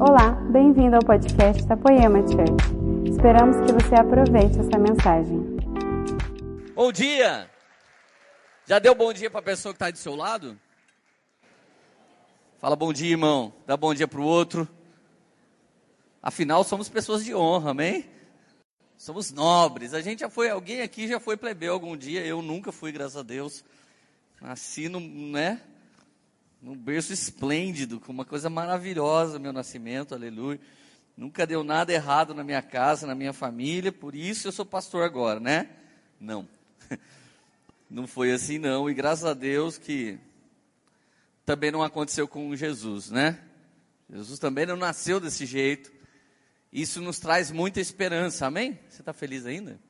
Olá, bem-vindo ao podcast da Poema Church. Esperamos que você aproveite essa mensagem. Bom dia! Já deu bom dia para a pessoa que está do seu lado? Fala bom dia, irmão. Dá bom dia para o outro. Afinal, somos pessoas de honra, amém? Somos nobres. A gente já foi, alguém aqui já foi plebeu algum dia. Eu nunca fui, graças a Deus. Nasci no, né? Num berço esplêndido, com uma coisa maravilhosa, meu nascimento, aleluia. Nunca deu nada errado na minha casa, na minha família, por isso eu sou pastor agora, né? Não. Não foi assim não, e graças a Deus que também não aconteceu com Jesus, né? Jesus também não nasceu desse jeito. Isso nos traz muita esperança, amém? Você está feliz ainda?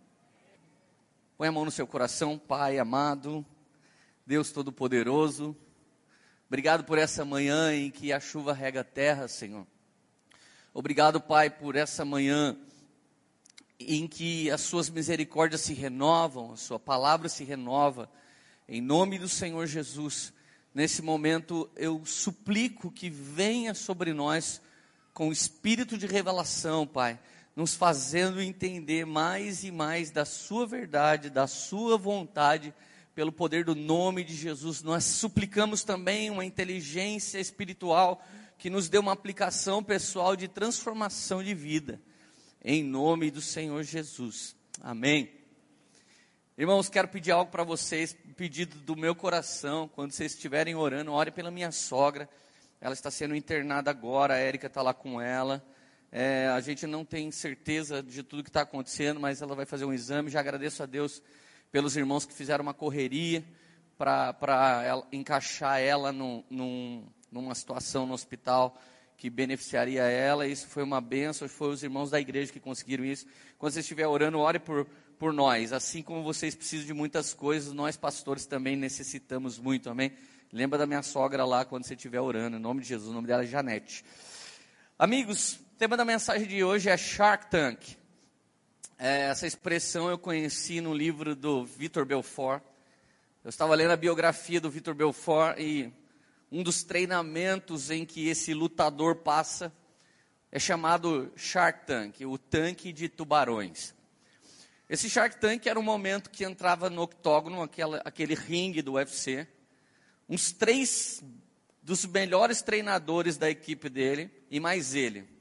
Põe a mão no seu coração, Pai amado, Deus Todo-Poderoso. Obrigado por essa manhã em que a chuva rega a terra, Senhor. Obrigado, Pai, por essa manhã em que as suas misericórdias se renovam, a sua palavra se renova. Em nome do Senhor Jesus, nesse momento eu suplico que venha sobre nós com o espírito de revelação, Pai, nos fazendo entender mais e mais da Sua verdade, da Sua vontade, pelo poder do nome de Jesus. Nós suplicamos também uma inteligência espiritual que nos dê uma aplicação pessoal de transformação de vida, em nome do Senhor Jesus. Amém. Irmãos, quero pedir algo para vocês, pedido do meu coração, quando vocês estiverem orando, ore pela minha sogra. Ela está sendo internada agora, a Érica está lá com ela. É, a gente não tem certeza de tudo que está acontecendo, mas ela vai fazer um exame. Já agradeço a Deus pelos irmãos que fizeram uma correria para encaixar ela num, num, numa situação no hospital que beneficiaria ela. Isso foi uma benção, foi os irmãos da igreja que conseguiram isso. Quando você estiver orando, ore por, por nós. Assim como vocês precisam de muitas coisas, nós pastores também necessitamos muito, amém? Lembra da minha sogra lá quando você estiver orando, em nome de Jesus. O nome dela é Janete. Amigos, o tema da mensagem de hoje é Shark Tank. É, essa expressão eu conheci no livro do Vitor Belfort. Eu estava lendo a biografia do Vitor Belfort e um dos treinamentos em que esse lutador passa é chamado Shark Tank, o tanque de tubarões. Esse Shark Tank era um momento que entrava no octógono, aquela, aquele ringue do UFC, uns três dos melhores treinadores da equipe dele e mais ele.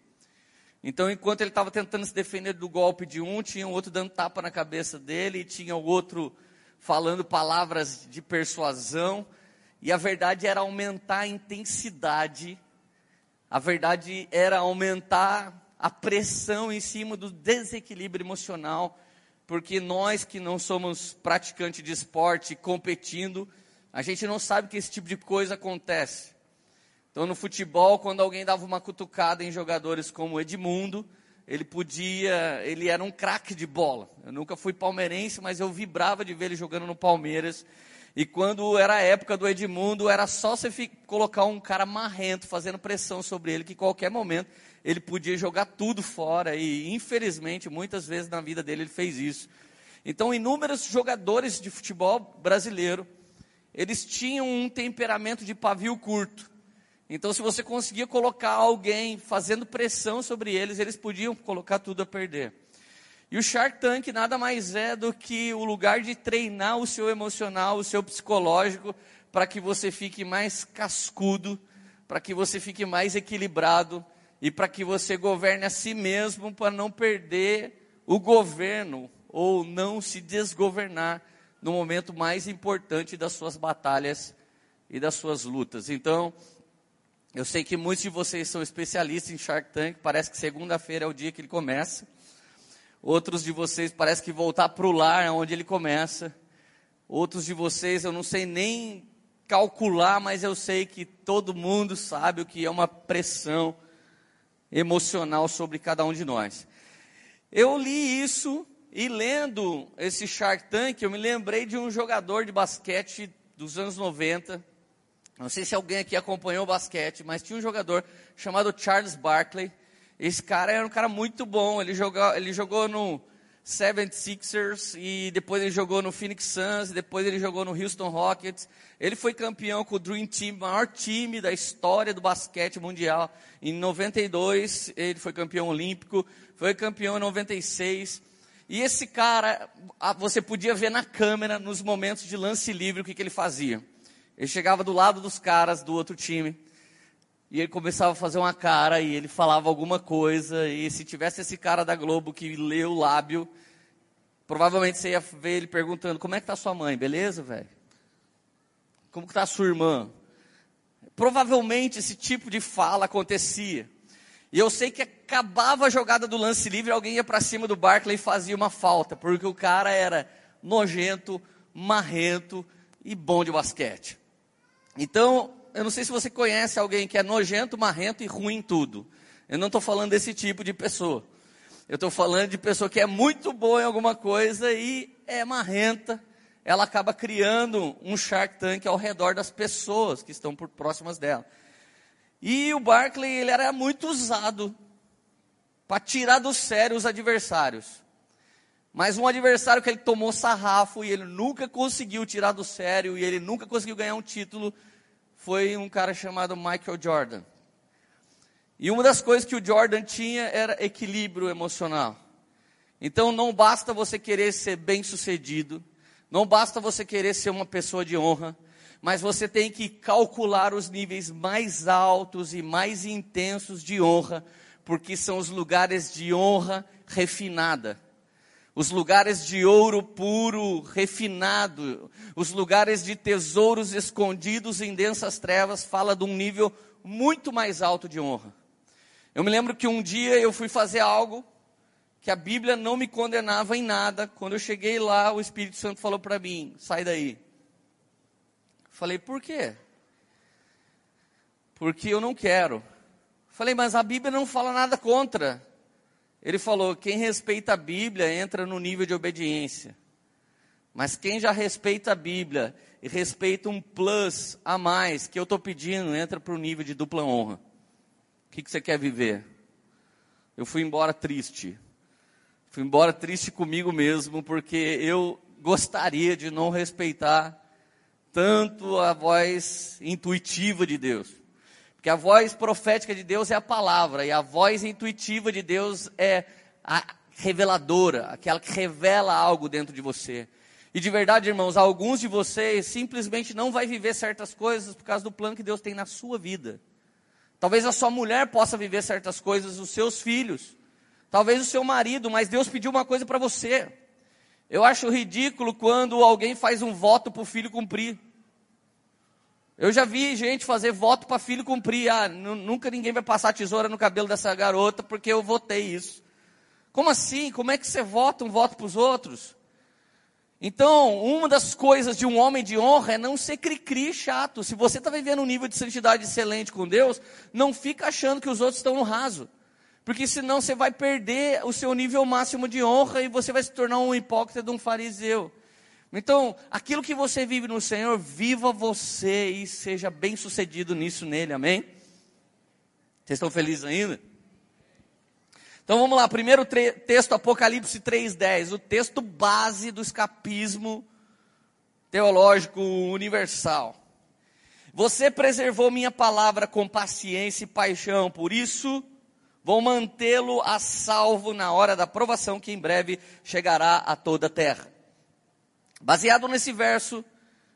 Então, enquanto ele estava tentando se defender do golpe de um, tinha o outro dando tapa na cabeça dele, e tinha o outro falando palavras de persuasão, e a verdade era aumentar a intensidade, a verdade era aumentar a pressão em cima do desequilíbrio emocional, porque nós que não somos praticantes de esporte competindo, a gente não sabe que esse tipo de coisa acontece. Então, no futebol, quando alguém dava uma cutucada em jogadores como Edmundo, ele podia, ele era um craque de bola. Eu nunca fui palmeirense, mas eu vibrava de ver ele jogando no Palmeiras. E quando era a época do Edmundo, era só você colocar um cara marrento, fazendo pressão sobre ele, que qualquer momento ele podia jogar tudo fora. E infelizmente, muitas vezes na vida dele ele fez isso. Então, inúmeros jogadores de futebol brasileiro eles tinham um temperamento de pavio curto. Então, se você conseguia colocar alguém fazendo pressão sobre eles, eles podiam colocar tudo a perder. E o Shark Tank nada mais é do que o lugar de treinar o seu emocional, o seu psicológico, para que você fique mais cascudo, para que você fique mais equilibrado e para que você governe a si mesmo para não perder o governo ou não se desgovernar no momento mais importante das suas batalhas e das suas lutas. Então, eu sei que muitos de vocês são especialistas em Shark Tank, parece que segunda-feira é o dia que ele começa. Outros de vocês parece que voltar para o lar é onde ele começa. Outros de vocês eu não sei nem calcular, mas eu sei que todo mundo sabe o que é uma pressão emocional sobre cada um de nós. Eu li isso e lendo esse Shark Tank, eu me lembrei de um jogador de basquete dos anos 90. Não sei se alguém aqui acompanhou o basquete, mas tinha um jogador chamado Charles Barkley. Esse cara era um cara muito bom. Ele jogou, ele jogou no 76ers e depois ele jogou no Phoenix Suns, depois ele jogou no Houston Rockets. Ele foi campeão com o Dream Team, maior time da história do basquete mundial. Em 92 ele foi campeão olímpico, foi campeão em 96. E esse cara, você podia ver na câmera, nos momentos de lance livre, o que, que ele fazia. Ele chegava do lado dos caras do outro time, e ele começava a fazer uma cara e ele falava alguma coisa. E se tivesse esse cara da Globo que lê o lábio, provavelmente você ia ver ele perguntando: Como é que tá sua mãe? Beleza, velho? Como que tá sua irmã? Provavelmente esse tipo de fala acontecia. E eu sei que acabava a jogada do lance livre, alguém ia para cima do Barkley e fazia uma falta, porque o cara era nojento, marrento e bom de basquete. Então, eu não sei se você conhece alguém que é nojento, marrento e ruim em tudo. Eu não estou falando desse tipo de pessoa. Eu estou falando de pessoa que é muito boa em alguma coisa e é marrenta. Ela acaba criando um Shark Tank ao redor das pessoas que estão por próximas dela. E o Barkley, ele era muito usado para tirar do sério os adversários. Mas um adversário que ele tomou sarrafo e ele nunca conseguiu tirar do sério e ele nunca conseguiu ganhar um título foi um cara chamado Michael Jordan. E uma das coisas que o Jordan tinha era equilíbrio emocional. Então não basta você querer ser bem-sucedido, não basta você querer ser uma pessoa de honra, mas você tem que calcular os níveis mais altos e mais intensos de honra, porque são os lugares de honra refinada os lugares de ouro puro, refinado, os lugares de tesouros escondidos em densas trevas, fala de um nível muito mais alto de honra. Eu me lembro que um dia eu fui fazer algo que a Bíblia não me condenava em nada. Quando eu cheguei lá, o Espírito Santo falou para mim: sai daí. Falei, por quê? Porque eu não quero. Falei, mas a Bíblia não fala nada contra. Ele falou: quem respeita a Bíblia entra no nível de obediência. Mas quem já respeita a Bíblia e respeita um plus a mais que eu estou pedindo, entra para o nível de dupla honra. O que, que você quer viver? Eu fui embora triste. Fui embora triste comigo mesmo, porque eu gostaria de não respeitar tanto a voz intuitiva de Deus. Porque a voz profética de Deus é a palavra, e a voz intuitiva de Deus é a reveladora, aquela que revela algo dentro de você. E de verdade, irmãos, alguns de vocês simplesmente não vai viver certas coisas por causa do plano que Deus tem na sua vida. Talvez a sua mulher possa viver certas coisas, os seus filhos, talvez o seu marido, mas Deus pediu uma coisa para você. Eu acho ridículo quando alguém faz um voto para o filho cumprir. Eu já vi gente fazer voto para filho cumprir. Ah, nunca ninguém vai passar tesoura no cabelo dessa garota porque eu votei isso. Como assim? Como é que você vota um voto para os outros? Então, uma das coisas de um homem de honra é não ser cri-cri chato. Se você está vivendo um nível de santidade excelente com Deus, não fica achando que os outros estão no raso. Porque senão você vai perder o seu nível máximo de honra e você vai se tornar um hipócrita de um fariseu. Então, aquilo que você vive no Senhor, viva você e seja bem sucedido nisso nele, amém? Vocês estão felizes ainda? Então vamos lá, primeiro texto, Apocalipse 3,10, o texto base do escapismo teológico universal. Você preservou minha palavra com paciência e paixão, por isso vou mantê-lo a salvo na hora da provação que em breve chegará a toda a terra. Baseado nesse verso,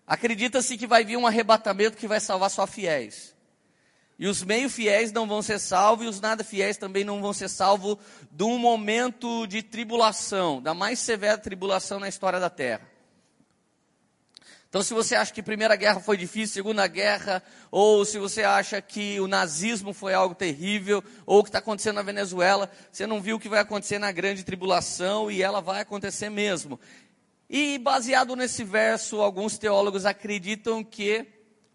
acredita-se que vai vir um arrebatamento que vai salvar só fiéis. E os meio fiéis não vão ser salvos, e os nada fiéis também não vão ser salvos de um momento de tribulação, da mais severa tribulação na história da terra. Então, se você acha que a Primeira Guerra foi difícil, Segunda Guerra, ou se você acha que o nazismo foi algo terrível, ou o que está acontecendo na Venezuela, você não viu o que vai acontecer na grande tribulação, e ela vai acontecer mesmo. E baseado nesse verso, alguns teólogos acreditam que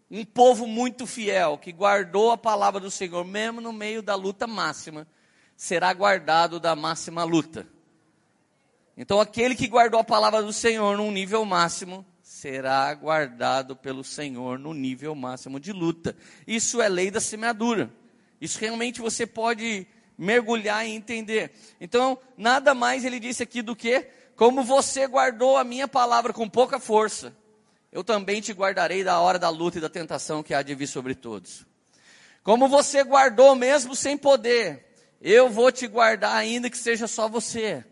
um povo muito fiel, que guardou a palavra do Senhor, mesmo no meio da luta máxima, será guardado da máxima luta. Então, aquele que guardou a palavra do Senhor num nível máximo, será guardado pelo Senhor no nível máximo de luta. Isso é lei da semeadura. Isso realmente você pode mergulhar e entender. Então, nada mais ele disse aqui do que, como você guardou a minha palavra com pouca força, eu também te guardarei da hora da luta e da tentação que há de vir sobre todos. Como você guardou mesmo sem poder, eu vou te guardar ainda que seja só você.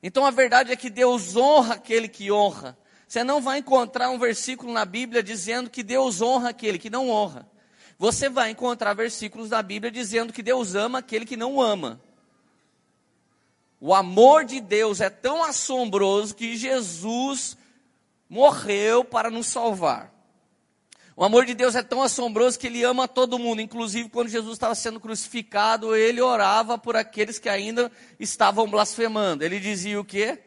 Então a verdade é que Deus honra aquele que honra. Você não vai encontrar um versículo na Bíblia dizendo que Deus honra aquele que não honra. Você vai encontrar versículos na Bíblia dizendo que Deus ama aquele que não ama. O amor de Deus é tão assombroso que Jesus morreu para nos salvar. O amor de Deus é tão assombroso que ele ama todo mundo, inclusive quando Jesus estava sendo crucificado, ele orava por aqueles que ainda estavam blasfemando. Ele dizia o quê?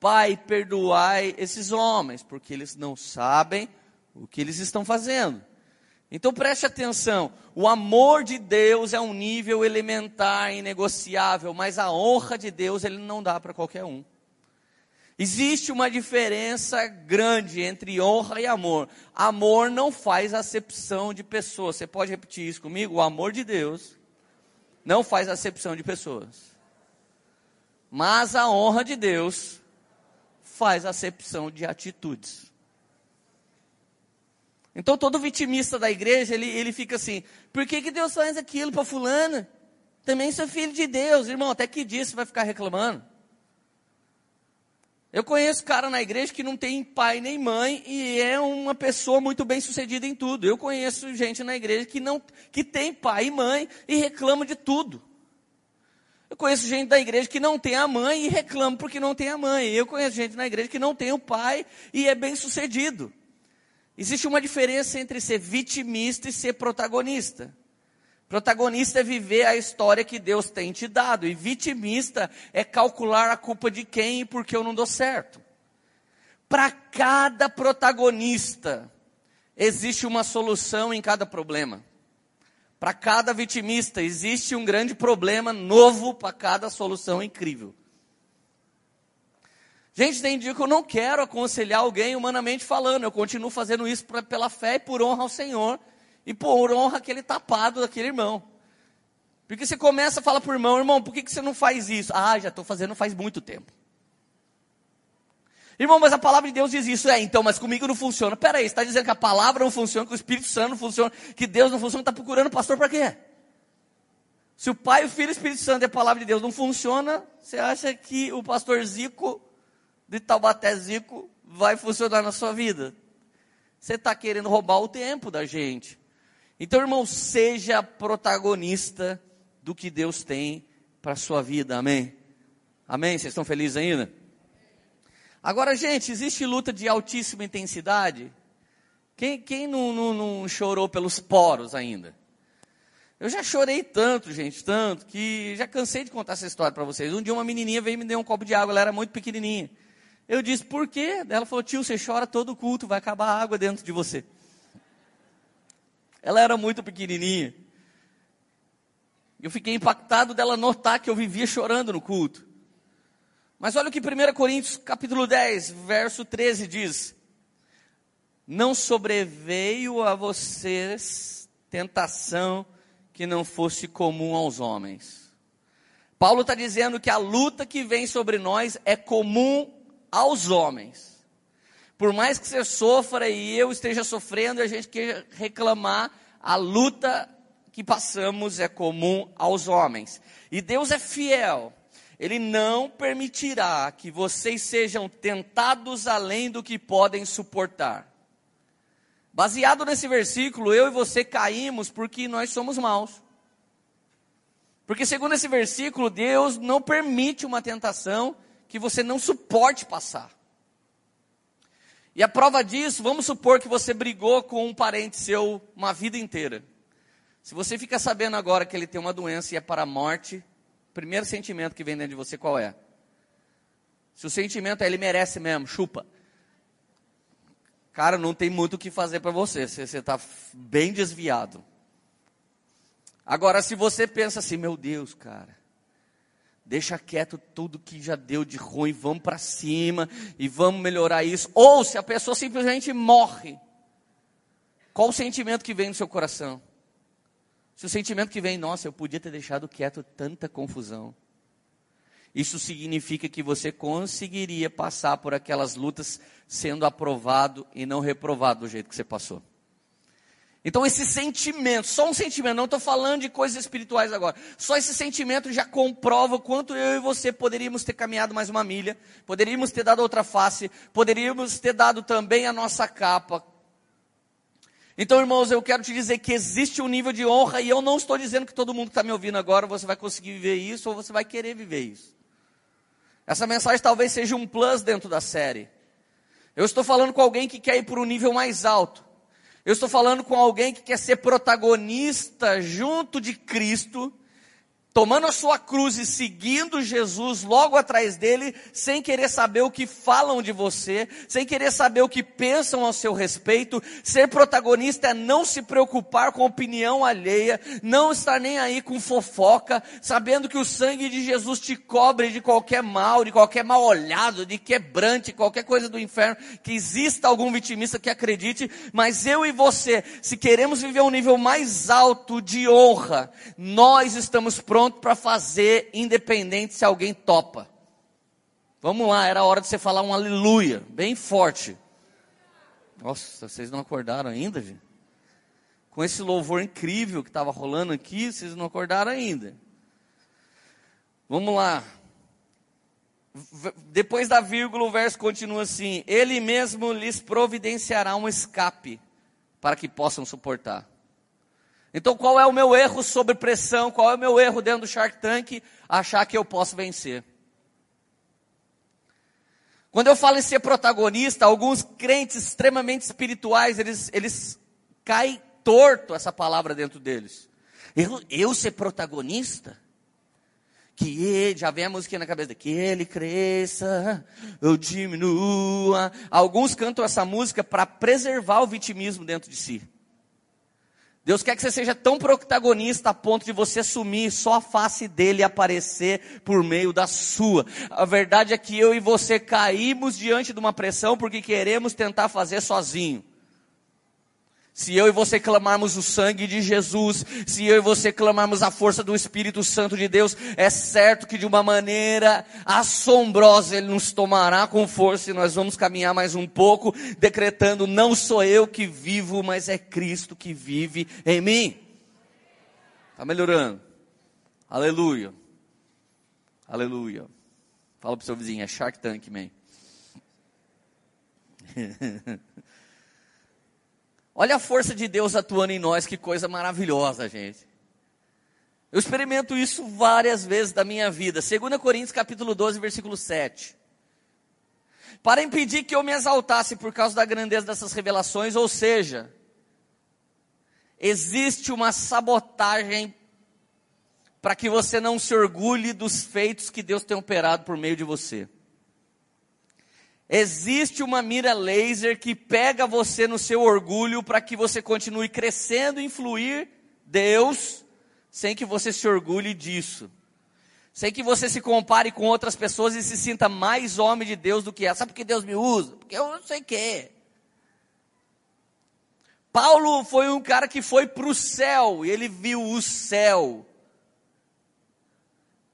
Pai, perdoai esses homens, porque eles não sabem o que eles estão fazendo. Então preste atenção, o amor de Deus é um nível elementar, inegociável, mas a honra de Deus ele não dá para qualquer um. Existe uma diferença grande entre honra e amor. Amor não faz acepção de pessoas. Você pode repetir isso comigo? O amor de Deus não faz acepção de pessoas. Mas a honra de Deus faz acepção de atitudes. Então todo vitimista da igreja, ele, ele fica assim, por que, que Deus faz aquilo para fulana? Também sou filho de Deus, irmão, até que dia você vai ficar reclamando? Eu conheço cara na igreja que não tem pai nem mãe e é uma pessoa muito bem sucedida em tudo. Eu conheço gente na igreja que não que tem pai e mãe e reclama de tudo. Eu conheço gente da igreja que não tem a mãe e reclama porque não tem a mãe. Eu conheço gente na igreja que não tem o pai e é bem sucedido. Existe uma diferença entre ser vitimista e ser protagonista. Protagonista é viver a história que Deus tem te dado, e vitimista é calcular a culpa de quem e por que eu não dou certo. Para cada protagonista, existe uma solução em cada problema. Para cada vitimista, existe um grande problema novo para cada solução incrível. Gente, tem dia que eu não quero aconselhar alguém humanamente falando, eu continuo fazendo isso pra, pela fé e por honra ao Senhor e por honra aquele tapado daquele irmão. Porque você começa a falar para o irmão, irmão, por que, que você não faz isso? Ah, já estou fazendo faz muito tempo. Irmão, mas a palavra de Deus diz isso. É, então, mas comigo não funciona. Peraí, você está dizendo que a palavra não funciona, que o Espírito Santo não funciona, que Deus não funciona, está procurando pastor para quê? Se o Pai, o Filho e o Espírito Santo e a palavra de Deus não funciona, você acha que o pastor Zico, de Taubaté Zico, vai funcionar na sua vida? Você está querendo roubar o tempo da gente. Então, irmão, seja protagonista do que Deus tem para a sua vida, amém? Amém? Vocês estão felizes ainda? Agora, gente, existe luta de altíssima intensidade? Quem, quem não, não, não chorou pelos poros ainda? Eu já chorei tanto, gente, tanto, que já cansei de contar essa história para vocês. Um dia uma menininha veio e me deu um copo de água, ela era muito pequenininha. Eu disse, por quê? Ela falou, tio, você chora todo culto, vai acabar a água dentro de você. Ela era muito pequenininha. Eu fiquei impactado dela notar que eu vivia chorando no culto. Mas olha o que 1 Coríntios capítulo 10, verso 13 diz: Não sobreveio a vocês tentação que não fosse comum aos homens. Paulo está dizendo que a luta que vem sobre nós é comum aos homens. Por mais que você sofra e eu esteja sofrendo, a gente quer reclamar, a luta que passamos é comum aos homens. E Deus é fiel. Ele não permitirá que vocês sejam tentados além do que podem suportar. Baseado nesse versículo, eu e você caímos porque nós somos maus. Porque, segundo esse versículo, Deus não permite uma tentação que você não suporte passar. E a prova disso, vamos supor que você brigou com um parente seu uma vida inteira. Se você fica sabendo agora que ele tem uma doença e é para a morte, o primeiro sentimento que vem dentro de você qual é? Se o sentimento é ele merece mesmo, chupa. Cara, não tem muito o que fazer para você, você está bem desviado. Agora, se você pensa assim, meu Deus, cara, Deixa quieto tudo que já deu de ruim, vamos para cima e vamos melhorar isso. Ou se a pessoa simplesmente morre, qual o sentimento que vem no seu coração? Se o sentimento que vem, nossa, eu podia ter deixado quieto tanta confusão. Isso significa que você conseguiria passar por aquelas lutas sendo aprovado e não reprovado do jeito que você passou. Então esse sentimento, só um sentimento, não estou falando de coisas espirituais agora, só esse sentimento já comprova o quanto eu e você poderíamos ter caminhado mais uma milha, poderíamos ter dado outra face, poderíamos ter dado também a nossa capa. Então, irmãos, eu quero te dizer que existe um nível de honra, e eu não estou dizendo que todo mundo que está me ouvindo agora você vai conseguir viver isso ou você vai querer viver isso. Essa mensagem talvez seja um plus dentro da série. Eu estou falando com alguém que quer ir para um nível mais alto. Eu estou falando com alguém que quer ser protagonista junto de Cristo tomando a sua cruz e seguindo Jesus logo atrás dele, sem querer saber o que falam de você, sem querer saber o que pensam ao seu respeito. Ser protagonista é não se preocupar com opinião alheia, não estar nem aí com fofoca, sabendo que o sangue de Jesus te cobre de qualquer mal, de qualquer mal olhado, de quebrante, qualquer coisa do inferno, que exista algum vitimista que acredite, mas eu e você, se queremos viver um nível mais alto de honra, nós estamos prontos pronto para fazer, independente se alguém topa. Vamos lá, era hora de você falar um aleluia, bem forte. Nossa, vocês não acordaram ainda, gente? Com esse louvor incrível que estava rolando aqui, vocês não acordaram ainda. Vamos lá. Depois da vírgula, o verso continua assim: Ele mesmo lhes providenciará um escape para que possam suportar. Então, qual é o meu erro sobre pressão? Qual é o meu erro dentro do Shark Tank? Achar que eu posso vencer. Quando eu falo em ser protagonista, alguns crentes extremamente espirituais, eles, eles caem torto essa palavra dentro deles. Eu, eu ser protagonista? Que ele, já vem a música na cabeça, que ele cresça, eu diminua. Alguns cantam essa música para preservar o vitimismo dentro de si. Deus quer que você seja tão protagonista a ponto de você assumir só a face dele aparecer por meio da sua. A verdade é que eu e você caímos diante de uma pressão porque queremos tentar fazer sozinho. Se eu e você clamarmos o sangue de Jesus, se eu e você clamarmos a força do Espírito Santo de Deus, é certo que de uma maneira assombrosa Ele nos tomará com força e nós vamos caminhar mais um pouco, decretando: não sou eu que vivo, mas é Cristo que vive em mim. Está melhorando. Aleluia. Aleluia. Fala para o seu vizinho, é Shark Tank, man. Olha a força de Deus atuando em nós, que coisa maravilhosa, gente. Eu experimento isso várias vezes da minha vida. 2 Coríntios capítulo 12, versículo 7. Para impedir que eu me exaltasse por causa da grandeza dessas revelações, ou seja, existe uma sabotagem para que você não se orgulhe dos feitos que Deus tem operado por meio de você. Existe uma mira laser que pega você no seu orgulho para que você continue crescendo e influir Deus sem que você se orgulhe disso. Sem que você se compare com outras pessoas e se sinta mais homem de Deus do que ela. Sabe por que Deus me usa? Porque eu não sei o que. Paulo foi um cara que foi para o céu e ele viu o céu.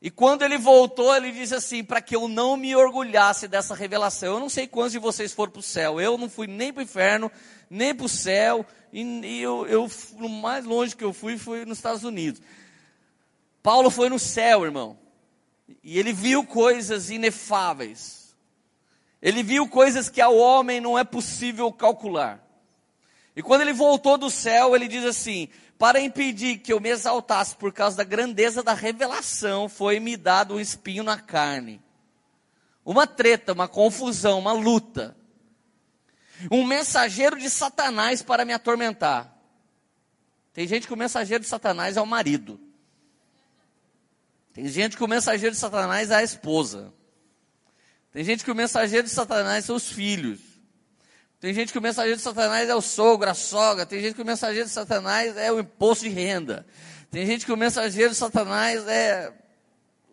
E quando ele voltou, ele disse assim: para que eu não me orgulhasse dessa revelação. Eu não sei quantos de vocês foram para o céu. Eu não fui nem para o inferno, nem para o céu. E, e eu, eu, o mais longe que eu fui foi nos Estados Unidos. Paulo foi no céu, irmão. E ele viu coisas inefáveis. Ele viu coisas que ao homem não é possível calcular. E quando ele voltou do céu, ele diz assim: para impedir que eu me exaltasse por causa da grandeza da revelação, foi-me dado um espinho na carne. Uma treta, uma confusão, uma luta. Um mensageiro de Satanás para me atormentar. Tem gente que o mensageiro de Satanás é o marido. Tem gente que o mensageiro de Satanás é a esposa. Tem gente que o mensageiro de Satanás são os filhos. Tem gente que o mensageiro de Satanás é o sogro, a sogra. Tem gente que o mensageiro de Satanás é o imposto de renda. Tem gente que o mensageiro de Satanás é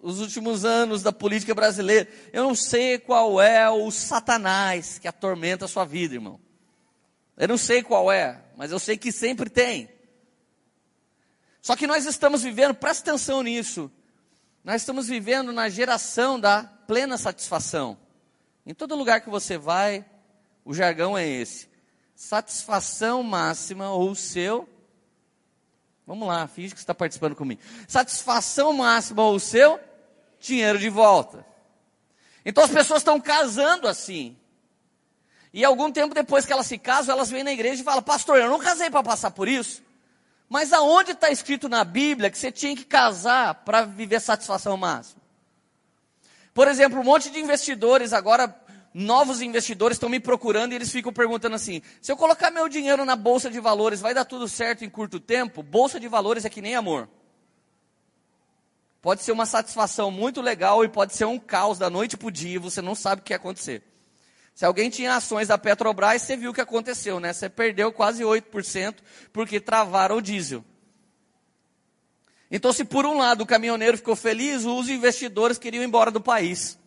os últimos anos da política brasileira. Eu não sei qual é o Satanás que atormenta a sua vida, irmão. Eu não sei qual é, mas eu sei que sempre tem. Só que nós estamos vivendo, presta atenção nisso, nós estamos vivendo na geração da plena satisfação. Em todo lugar que você vai, o jargão é esse: satisfação máxima ou seu. Vamos lá, finge que você está participando comigo. Satisfação máxima ou seu dinheiro de volta. Então as pessoas estão casando assim. E algum tempo depois que elas se casam, elas vêm na igreja e falam: Pastor, eu não casei para passar por isso. Mas aonde está escrito na Bíblia que você tinha que casar para viver satisfação máxima? Por exemplo, um monte de investidores agora, novos investidores estão me procurando e eles ficam perguntando assim: se eu colocar meu dinheiro na bolsa de valores, vai dar tudo certo em curto tempo? Bolsa de valores é que nem amor. Pode ser uma satisfação muito legal e pode ser um caos da noite para o dia, você não sabe o que ia acontecer. Se alguém tinha ações da Petrobras, você viu o que aconteceu, né? Você perdeu quase 8% porque travaram o diesel. Então, se por um lado o caminhoneiro ficou feliz, os investidores queriam ir embora do país.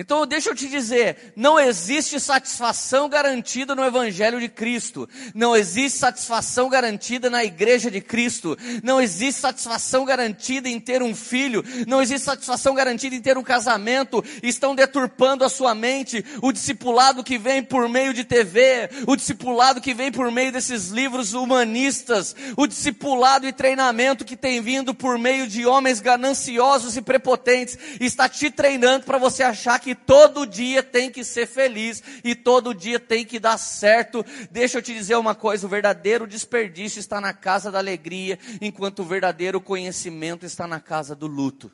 Então, deixa eu te dizer, não existe satisfação garantida no Evangelho de Cristo, não existe satisfação garantida na Igreja de Cristo, não existe satisfação garantida em ter um filho, não existe satisfação garantida em ter um casamento, estão deturpando a sua mente, o discipulado que vem por meio de TV, o discipulado que vem por meio desses livros humanistas, o discipulado e treinamento que tem vindo por meio de homens gananciosos e prepotentes, está te treinando para você achar que que todo dia tem que ser feliz e todo dia tem que dar certo. Deixa eu te dizer uma coisa: o verdadeiro desperdício está na casa da alegria, enquanto o verdadeiro conhecimento está na casa do luto.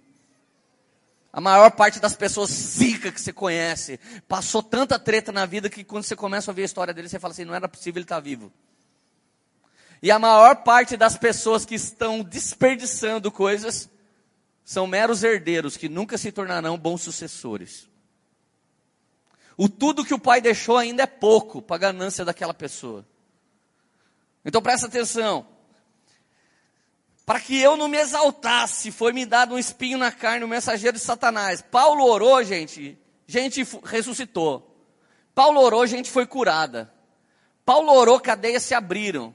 A maior parte das pessoas zica que você conhece passou tanta treta na vida que quando você começa a ouvir a história dele, você fala assim: não era possível ele estar vivo. E a maior parte das pessoas que estão desperdiçando coisas são meros herdeiros que nunca se tornarão bons sucessores. O tudo que o pai deixou ainda é pouco para a ganância daquela pessoa. Então presta atenção. Para que eu não me exaltasse, foi me dado um espinho na carne, o um mensageiro de Satanás. Paulo orou, gente, gente ressuscitou. Paulo orou, gente foi curada. Paulo orou, cadeias se abriram.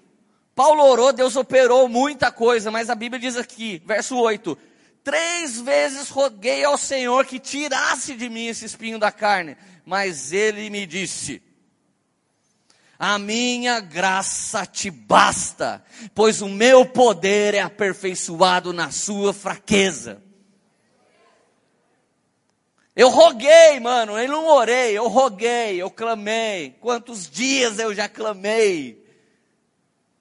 Paulo orou, Deus operou muita coisa, mas a Bíblia diz aqui, verso 8: Três vezes roguei ao Senhor que tirasse de mim esse espinho da carne mas ele me disse: A minha graça te basta, pois o meu poder é aperfeiçoado na sua fraqueza. Eu roguei, mano, eu não orei, eu roguei, eu clamei. Quantos dias eu já clamei?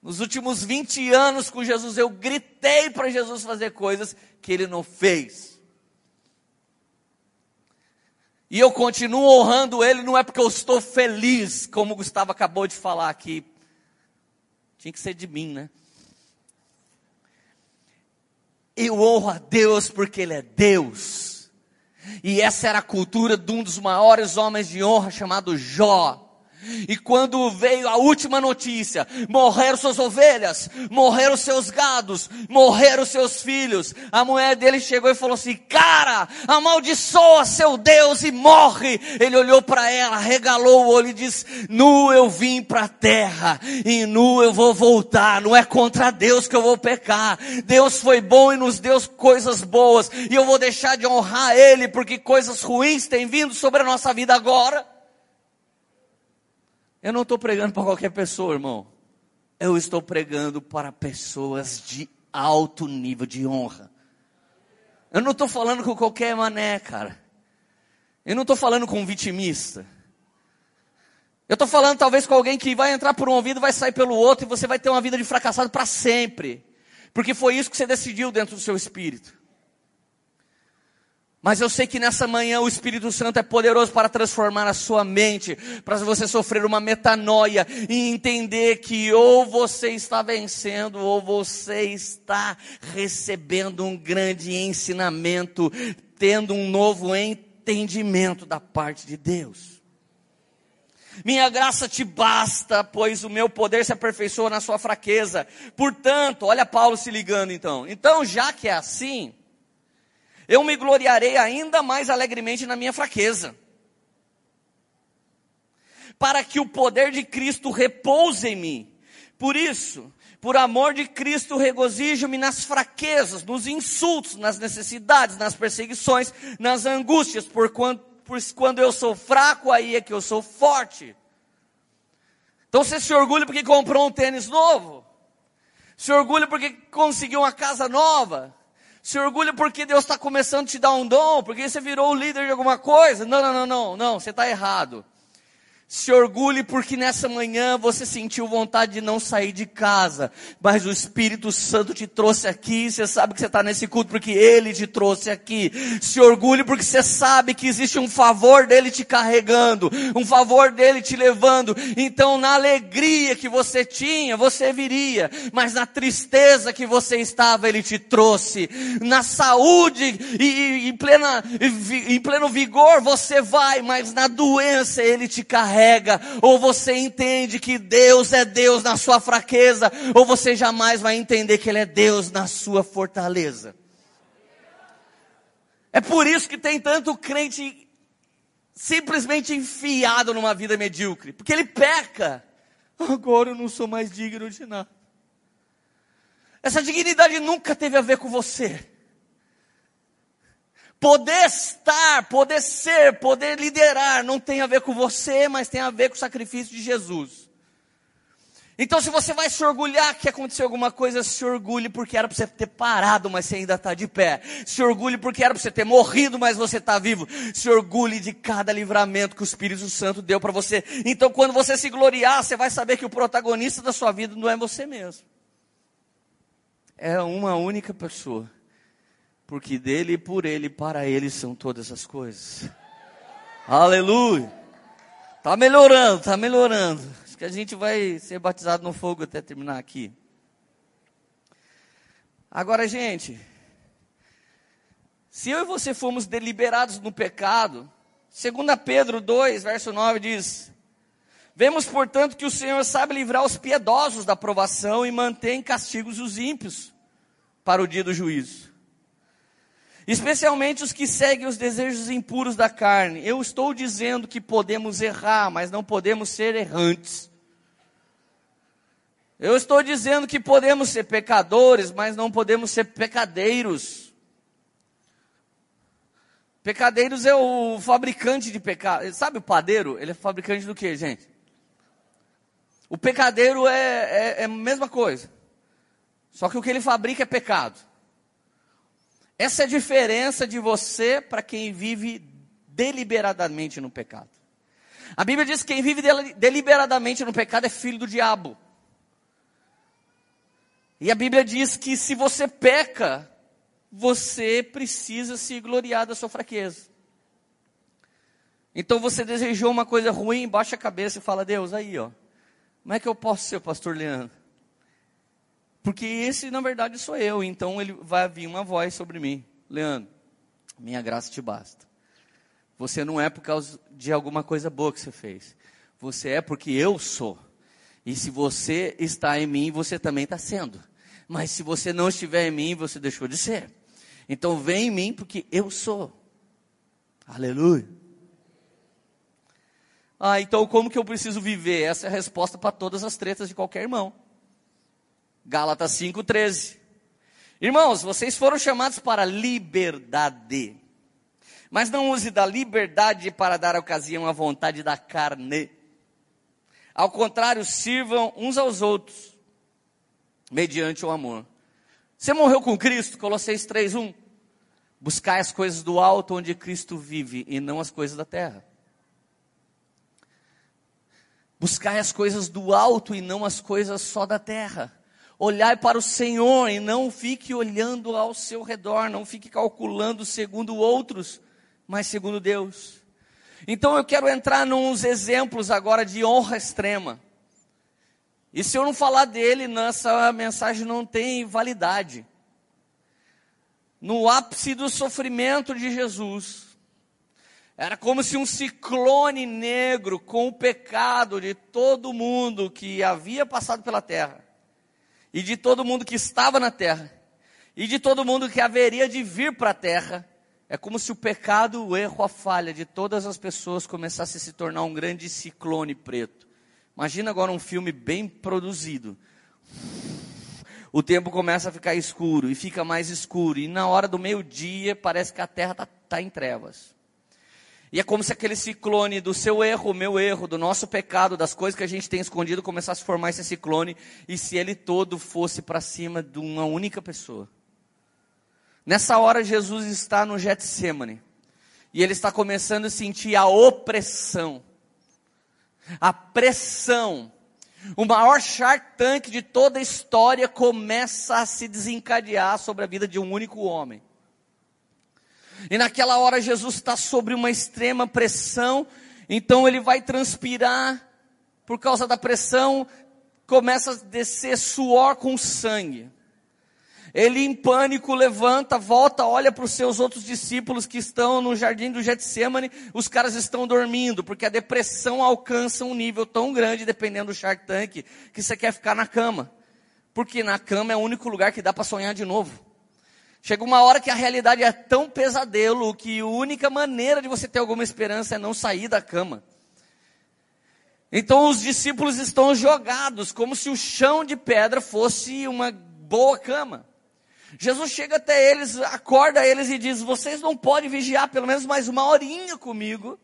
Nos últimos 20 anos com Jesus, eu gritei para Jesus fazer coisas que ele não fez. E eu continuo honrando Ele, não é porque eu estou feliz, como o Gustavo acabou de falar aqui. Tinha que ser de mim, né? Eu honro a Deus porque Ele é Deus. E essa era a cultura de um dos maiores homens de honra chamado Jó. E quando veio a última notícia, morreram suas ovelhas, morreram seus gados, morreram seus filhos. A mulher dele chegou e falou assim: Cara, amaldiçoa seu Deus e morre. Ele olhou para ela, regalou o olho e disse: Nu eu vim para a terra e nu eu vou voltar. Não é contra Deus que eu vou pecar. Deus foi bom e nos deu coisas boas. E eu vou deixar de honrar Ele porque coisas ruins têm vindo sobre a nossa vida agora. Eu não estou pregando para qualquer pessoa, irmão. Eu estou pregando para pessoas de alto nível de honra. Eu não estou falando com qualquer mané, cara. Eu não estou falando com um vitimista. Eu estou falando talvez com alguém que vai entrar por um ouvido vai sair pelo outro e você vai ter uma vida de fracassado para sempre. Porque foi isso que você decidiu dentro do seu espírito. Mas eu sei que nessa manhã o Espírito Santo é poderoso para transformar a sua mente, para você sofrer uma metanoia e entender que ou você está vencendo ou você está recebendo um grande ensinamento, tendo um novo entendimento da parte de Deus. Minha graça te basta, pois o meu poder se aperfeiçoa na sua fraqueza. Portanto, olha Paulo se ligando então. Então, já que é assim, eu me gloriarei ainda mais alegremente na minha fraqueza, para que o poder de Cristo repouse em mim. Por isso, Por amor de Cristo, regozijo-me nas fraquezas, nos insultos, nas necessidades, nas perseguições, nas angústias, por quando, por quando eu sou fraco, aí é que eu sou forte. Então você se orgulha porque comprou um tênis novo, se orgulha porque conseguiu uma casa nova, se orgulha porque Deus está começando a te dar um dom, porque você virou o líder de alguma coisa. Não, não, não, não, não, você está errado. Se orgulhe porque nessa manhã você sentiu vontade de não sair de casa, mas o Espírito Santo te trouxe aqui, você sabe que você está nesse culto porque Ele te trouxe aqui. Se orgulhe porque você sabe que existe um favor dele te carregando, um favor dele te levando. Então, na alegria que você tinha, você viria, mas na tristeza que você estava, Ele te trouxe. Na saúde e, em, plena, em pleno vigor, você vai, mas na doença Ele te carrega carrega, ou você entende que Deus é Deus na sua fraqueza, ou você jamais vai entender que Ele é Deus na sua fortaleza. É por isso que tem tanto crente simplesmente enfiado numa vida medíocre, porque ele peca. Agora eu não sou mais digno de nada. Essa dignidade nunca teve a ver com você. Poder estar, poder ser, poder liderar, não tem a ver com você, mas tem a ver com o sacrifício de Jesus. Então, se você vai se orgulhar que aconteceu alguma coisa, se orgulhe porque era para você ter parado, mas você ainda está de pé. Se orgulhe porque era para você ter morrido, mas você está vivo. Se orgulhe de cada livramento que o Espírito Santo deu para você. Então, quando você se gloriar, você vai saber que o protagonista da sua vida não é você mesmo. É uma única pessoa porque dele, por ele, para ele são todas as coisas. Aleluia! Tá melhorando, tá melhorando. Acho que a gente vai ser batizado no fogo até terminar aqui. Agora, gente, se eu e você fomos deliberados no pecado, 2 Pedro 2, verso 9 diz: Vemos, portanto, que o Senhor sabe livrar os piedosos da provação e mantém castigos os ímpios para o dia do juízo especialmente os que seguem os desejos impuros da carne. Eu estou dizendo que podemos errar, mas não podemos ser errantes. Eu estou dizendo que podemos ser pecadores, mas não podemos ser pecadeiros. Pecadeiros é o fabricante de pecado. Sabe o padeiro? Ele é fabricante do que, gente? O pecadeiro é, é, é a mesma coisa. Só que o que ele fabrica é pecado. Essa é a diferença de você para quem vive deliberadamente no pecado. A Bíblia diz que quem vive deliberadamente no pecado é filho do diabo. E a Bíblia diz que se você peca, você precisa se gloriar da sua fraqueza. Então você desejou uma coisa ruim, baixa a cabeça e fala: Deus, aí ó, como é que eu posso ser pastor Leandro? Porque esse, na verdade, sou eu. Então ele vai vir uma voz sobre mim. Leandro, minha graça te basta. Você não é por causa de alguma coisa boa que você fez. Você é porque eu sou. E se você está em mim, você também está sendo. Mas se você não estiver em mim, você deixou de ser. Então vem em mim porque eu sou. Aleluia. Ah, então como que eu preciso viver? Essa é a resposta para todas as tretas de qualquer irmão. Gálatas 5,13. Irmãos, vocês foram chamados para liberdade. Mas não use da liberdade para dar ocasião à vontade da carne. Ao contrário, sirvam uns aos outros, mediante o amor. Você morreu com Cristo, Colossenses 3,1. Buscai as coisas do alto onde Cristo vive e não as coisas da terra. Buscai as coisas do alto e não as coisas só da terra. Olhai para o Senhor e não fique olhando ao seu redor, não fique calculando segundo outros, mas segundo Deus. Então eu quero entrar nos exemplos agora de honra extrema. E se eu não falar dele, nessa mensagem não tem validade. No ápice do sofrimento de Jesus, era como se um ciclone negro com o pecado de todo mundo que havia passado pela terra e de todo mundo que estava na terra, e de todo mundo que haveria de vir para a terra, é como se o pecado, o erro, a falha de todas as pessoas começasse a se tornar um grande ciclone preto. Imagina agora um filme bem produzido. o tempo começa a ficar escuro e fica mais escuro. E na hora do meio-dia parece que a terra está tá em trevas. E é como se aquele ciclone do seu erro, meu erro, do nosso pecado, das coisas que a gente tem escondido, começasse a formar esse ciclone e se ele todo fosse para cima de uma única pessoa. Nessa hora Jesus está no Getsemane e ele está começando a sentir a opressão, a pressão. O maior Shark Tank de toda a história começa a se desencadear sobre a vida de um único homem. E naquela hora Jesus está sobre uma extrema pressão, então ele vai transpirar, por causa da pressão, começa a descer suor com sangue. Ele em pânico levanta, volta, olha para os seus outros discípulos que estão no jardim do Getsemane, os caras estão dormindo, porque a depressão alcança um nível tão grande, dependendo do Shark Tank, que você quer ficar na cama. Porque na cama é o único lugar que dá para sonhar de novo. Chega uma hora que a realidade é tão pesadelo que a única maneira de você ter alguma esperança é não sair da cama. Então os discípulos estão jogados, como se o chão de pedra fosse uma boa cama. Jesus chega até eles, acorda eles e diz: Vocês não podem vigiar pelo menos mais uma horinha comigo.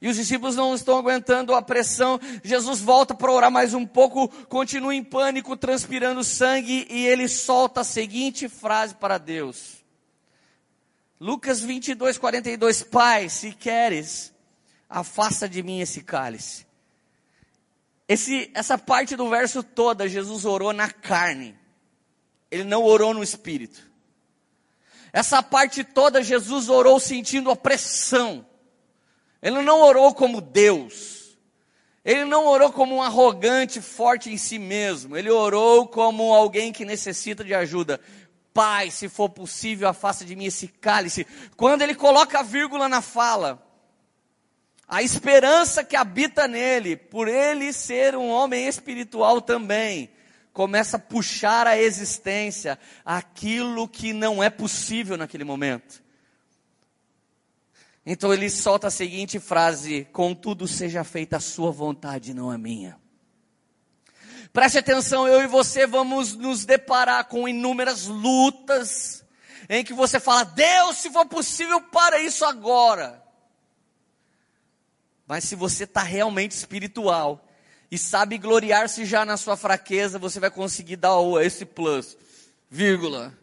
E os discípulos não estão aguentando a pressão. Jesus volta para orar mais um pouco, continua em pânico, transpirando sangue, e ele solta a seguinte frase para Deus. Lucas 22, 42. Pai, se queres, afasta de mim esse cálice. Esse, essa parte do verso toda, Jesus orou na carne. Ele não orou no espírito. Essa parte toda, Jesus orou sentindo a pressão ele não orou como Deus. Ele não orou como um arrogante, forte em si mesmo. Ele orou como alguém que necessita de ajuda. Pai, se for possível, afasta de mim esse cálice. Quando ele coloca a vírgula na fala, a esperança que habita nele, por ele ser um homem espiritual também, começa a puxar a existência aquilo que não é possível naquele momento. Então ele solta a seguinte frase: Contudo, seja feita a sua vontade, não a minha. Preste atenção, eu e você vamos nos deparar com inúmeras lutas, em que você fala, Deus, se for possível, para isso agora. Mas se você está realmente espiritual e sabe gloriar-se já na sua fraqueza, você vai conseguir dar esse plus, vírgula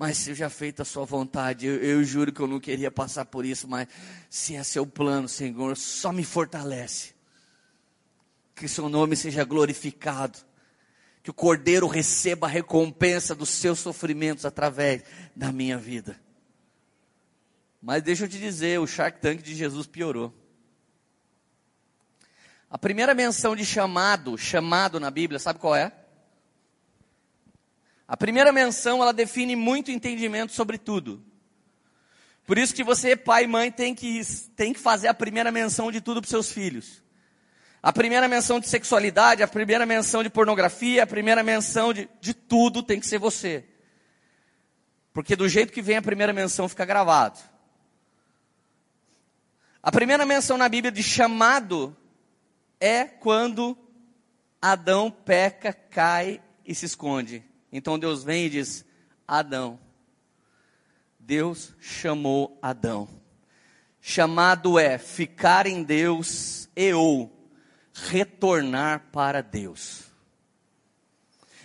mas seja feita a sua vontade. Eu, eu, juro que eu não queria passar por isso, mas se é seu plano, Senhor, só me fortalece. Que seu nome seja glorificado. Que o Cordeiro receba a recompensa dos seus sofrimentos através da minha vida. Mas deixa eu te dizer, o Shark Tank de Jesus piorou. A primeira menção de chamado, chamado na Bíblia, sabe qual é? A primeira menção, ela define muito entendimento sobre tudo. Por isso que você, pai e mãe, tem que, tem que fazer a primeira menção de tudo para seus filhos. A primeira menção de sexualidade, a primeira menção de pornografia, a primeira menção de, de tudo tem que ser você. Porque do jeito que vem a primeira menção fica gravado. A primeira menção na Bíblia de chamado é quando Adão peca, cai e se esconde. Então Deus vem e diz: Adão. Deus chamou Adão. Chamado é ficar em Deus e ou retornar para Deus.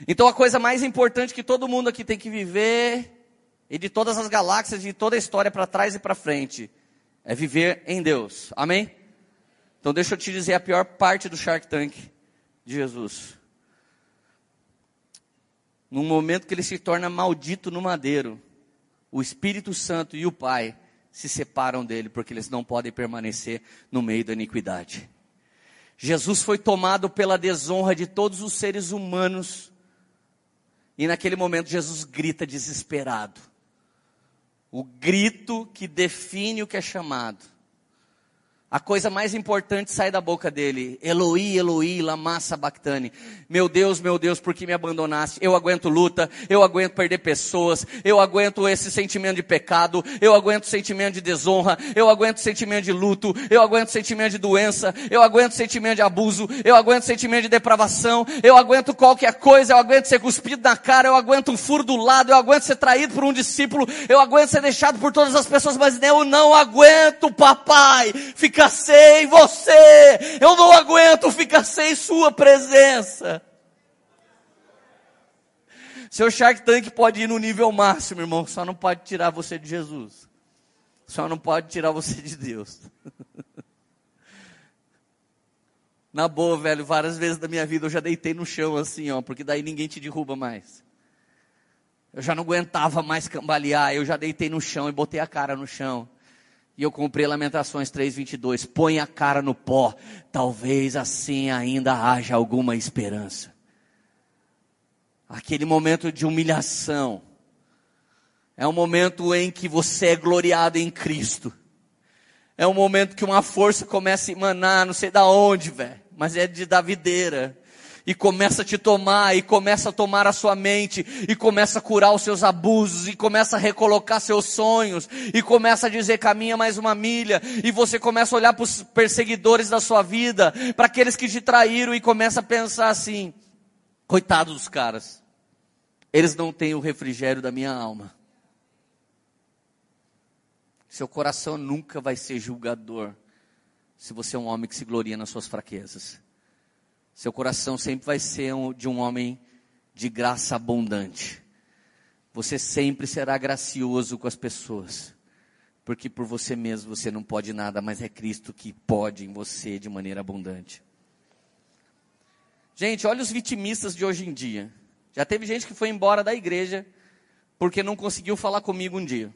Então a coisa mais importante que todo mundo aqui tem que viver, e de todas as galáxias, de toda a história para trás e para frente, é viver em Deus. Amém? Então deixa eu te dizer a pior parte do Shark Tank de Jesus num momento que ele se torna maldito no madeiro, o Espírito Santo e o Pai se separam dele, porque eles não podem permanecer no meio da iniquidade. Jesus foi tomado pela desonra de todos os seres humanos, e naquele momento Jesus grita desesperado. O grito que define o que é chamado. A coisa mais importante sai da boca dele. Eloi, Eloi, lama sabachthani. Meu Deus, meu Deus, por que me abandonaste? Eu aguento luta, eu aguento perder pessoas, eu aguento esse sentimento de pecado, eu aguento sentimento de desonra, eu aguento sentimento de luto, eu aguento sentimento de doença, eu aguento sentimento de abuso, eu aguento sentimento de depravação, eu aguento qualquer coisa, eu aguento ser cuspido na cara, eu aguento um furo do lado, eu aguento ser traído por um discípulo, eu aguento ser deixado por todas as pessoas, mas eu não aguento, papai, ficar ficar sem você. Eu não aguento ficar sem sua presença. Seu Shark Tank pode ir no nível máximo, irmão, só não pode tirar você de Jesus. Só não pode tirar você de Deus. Na boa, velho, várias vezes da minha vida eu já deitei no chão assim, ó, porque daí ninguém te derruba mais. Eu já não aguentava mais cambalear, eu já deitei no chão e botei a cara no chão. E eu comprei Lamentações 3:22. Põe a cara no pó, talvez assim ainda haja alguma esperança. Aquele momento de humilhação é um momento em que você é gloriado em Cristo. É um momento que uma força começa a emanar, não sei da onde, velho, mas é de da videira e começa a te tomar, e começa a tomar a sua mente, e começa a curar os seus abusos, e começa a recolocar seus sonhos, e começa a dizer caminha mais uma milha, e você começa a olhar para os perseguidores da sua vida, para aqueles que te traíram, e começa a pensar assim, coitados dos caras, eles não têm o refrigério da minha alma. Seu coração nunca vai ser julgador se você é um homem que se gloria nas suas fraquezas. Seu coração sempre vai ser um, de um homem de graça abundante. Você sempre será gracioso com as pessoas. Porque por você mesmo você não pode nada, mas é Cristo que pode em você de maneira abundante. Gente, olha os vitimistas de hoje em dia. Já teve gente que foi embora da igreja porque não conseguiu falar comigo um dia.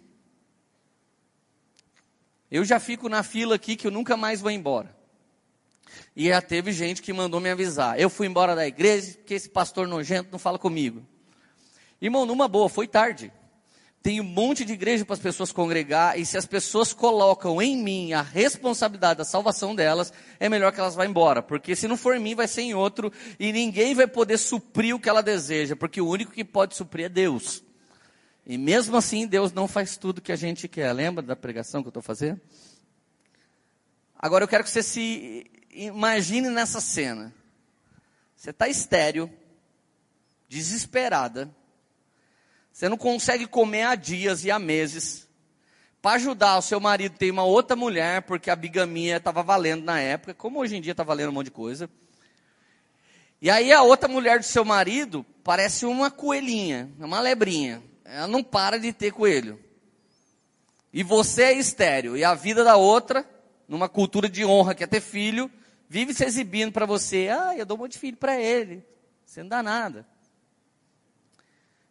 Eu já fico na fila aqui que eu nunca mais vou embora. E já teve gente que mandou me avisar. Eu fui embora da igreja porque esse pastor nojento não fala comigo. Irmão, numa boa, foi tarde. Tem um monte de igreja para as pessoas congregar, e se as pessoas colocam em mim a responsabilidade da salvação delas, é melhor que elas vá embora, porque se não for em mim, vai ser em outro, e ninguém vai poder suprir o que ela deseja, porque o único que pode suprir é Deus. E mesmo assim, Deus não faz tudo que a gente quer. Lembra da pregação que eu estou fazendo? Agora eu quero que você se imagine nessa cena. Você está estéreo, desesperada. Você não consegue comer há dias e há meses. Para ajudar o seu marido tem uma outra mulher, porque a bigamia estava valendo na época, como hoje em dia está valendo um monte de coisa. E aí a outra mulher do seu marido parece uma coelhinha, uma lebrinha. Ela não para de ter coelho. E você é estéreo. E a vida da outra, numa cultura de honra que é ter filho, vive se exibindo para você. Ah, eu dou um monte de filho para ele. Você não dá nada.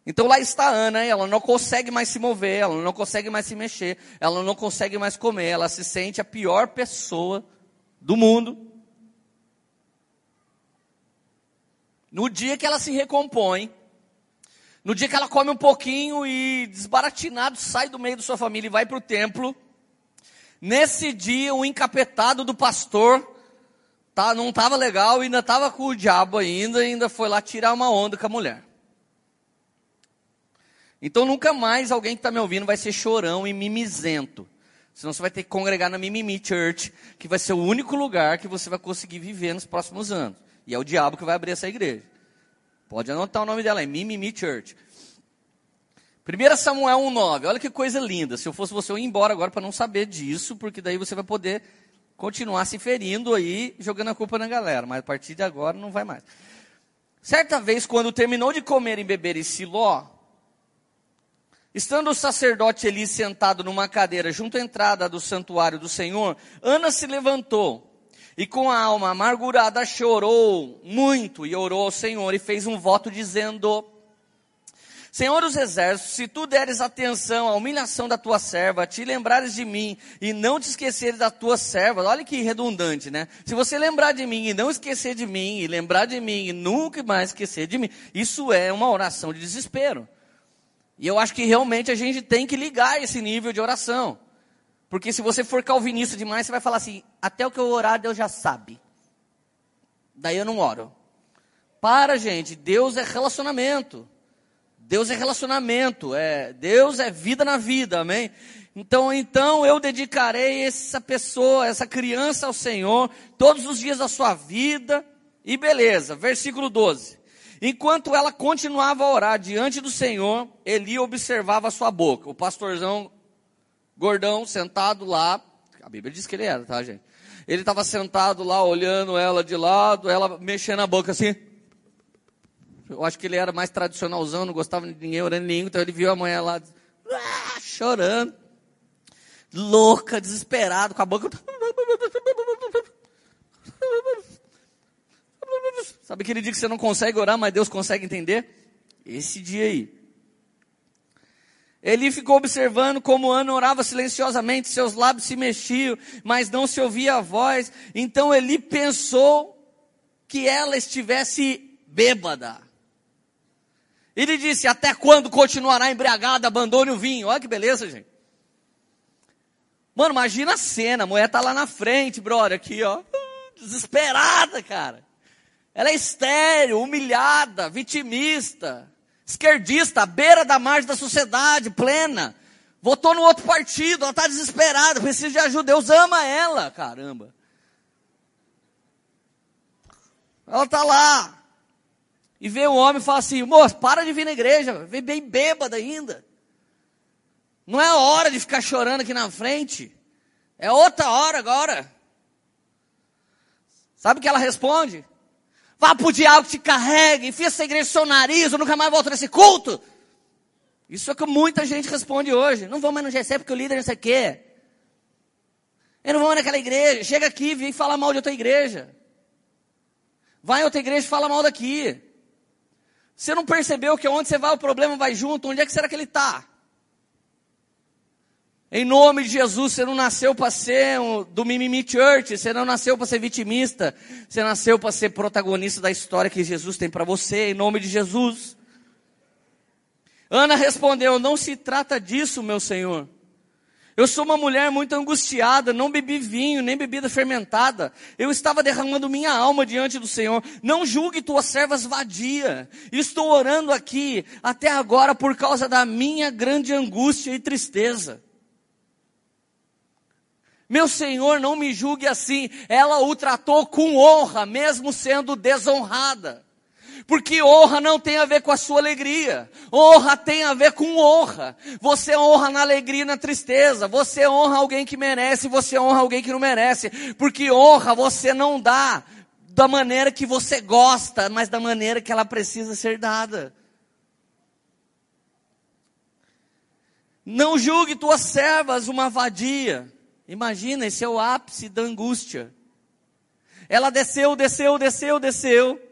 Então lá está a Ana, ela não consegue mais se mover, ela não consegue mais se mexer, ela não consegue mais comer, ela se sente a pior pessoa do mundo. No dia que ela se recompõe, no dia que ela come um pouquinho e desbaratinado sai do meio da sua família e vai para o templo, nesse dia o encapetado do pastor tá, não estava legal, ainda estava com o diabo ainda, ainda foi lá tirar uma onda com a mulher. Então nunca mais alguém que está me ouvindo vai ser chorão e mimizento. Senão você vai ter que congregar na Mimimi Church, que vai ser o único lugar que você vai conseguir viver nos próximos anos. E é o diabo que vai abrir essa igreja. Pode anotar o nome dela, é Mimimi Church. 1 Samuel 1,9. Olha que coisa linda. Se eu fosse você, eu ia embora agora para não saber disso, porque daí você vai poder continuar se ferindo aí, jogando a culpa na galera, mas a partir de agora não vai mais. Certa vez, quando terminou de comer e beber em Siló, estando o sacerdote Eli sentado numa cadeira junto à entrada do santuário do Senhor, Ana se levantou e com a alma amargurada chorou muito e orou ao Senhor e fez um voto dizendo: Senhor dos exércitos, se tu deres atenção à humilhação da tua serva, te lembrares de mim e não te esqueceres da tua serva, olha que redundante, né? Se você lembrar de mim e não esquecer de mim, e lembrar de mim e nunca mais esquecer de mim, isso é uma oração de desespero. E eu acho que realmente a gente tem que ligar esse nível de oração. Porque se você for calvinista demais, você vai falar assim: até o que eu orar, Deus já sabe. Daí eu não oro. Para, gente, Deus é relacionamento. Deus é relacionamento, é Deus é vida na vida, amém? Então, então eu dedicarei essa pessoa, essa criança ao Senhor todos os dias da sua vida. E beleza, versículo 12. Enquanto ela continuava a orar diante do Senhor, Eli observava a sua boca. O pastorzão gordão sentado lá, a Bíblia diz que ele era, tá, gente? Ele estava sentado lá, olhando ela de lado, ela mexendo a boca assim. Eu acho que ele era mais tradicionalzão, não gostava de ninguém orando em língua, então ele viu a mulher lá, ah, chorando, louca, desesperado, com a boca. Sabe aquele dia que você não consegue orar, mas Deus consegue entender? Esse dia aí. Ele ficou observando como Ana orava silenciosamente, seus lábios se mexiam, mas não se ouvia a voz. Então ele pensou que ela estivesse bêbada. Ele disse: Até quando continuará embriagada? Abandone o vinho. Olha que beleza, gente. Mano, imagina a cena. A mulher tá lá na frente, brother, aqui, ó. Desesperada, cara. Ela é estéreo, humilhada, vitimista, esquerdista, à beira da margem da sociedade, plena. Votou no outro partido, ela está desesperada, precisa de ajuda. Deus ama ela, caramba. Ela está lá. E vê o homem e fala assim: moço, para de vir na igreja, vem bem bêbada ainda. Não é hora de ficar chorando aqui na frente. É outra hora agora. Sabe o que ela responde? Vá para o diabo que te carrega, enfia essa igreja no seu nariz, eu nunca mais volto nesse culto. Isso é o que muita gente responde hoje. Não vou mais no GC porque o líder não sei o quê. Eu não vou mais naquela igreja. Chega aqui e vem falar mal de outra igreja. Vai em outra igreja e fala mal daqui. Você não percebeu que onde você vai o problema vai junto? Onde é que será que ele está? Em nome de Jesus, você não nasceu para ser um, do Mimimi Church, você não nasceu para ser vitimista, você nasceu para ser protagonista da história que Jesus tem para você, em nome de Jesus. Ana respondeu: Não se trata disso, meu Senhor. Eu sou uma mulher muito angustiada, não bebi vinho, nem bebida fermentada. Eu estava derramando minha alma diante do Senhor. Não julgue tuas servas vadia. Estou orando aqui até agora por causa da minha grande angústia e tristeza. Meu Senhor, não me julgue assim. Ela o tratou com honra, mesmo sendo desonrada. Porque honra não tem a ver com a sua alegria. Honra tem a ver com honra. Você honra na alegria e na tristeza. Você honra alguém que merece, você honra alguém que não merece. Porque honra você não dá da maneira que você gosta, mas da maneira que ela precisa ser dada. Não julgue tuas servas uma vadia. Imagina, esse é o ápice da angústia. Ela desceu, desceu, desceu, desceu.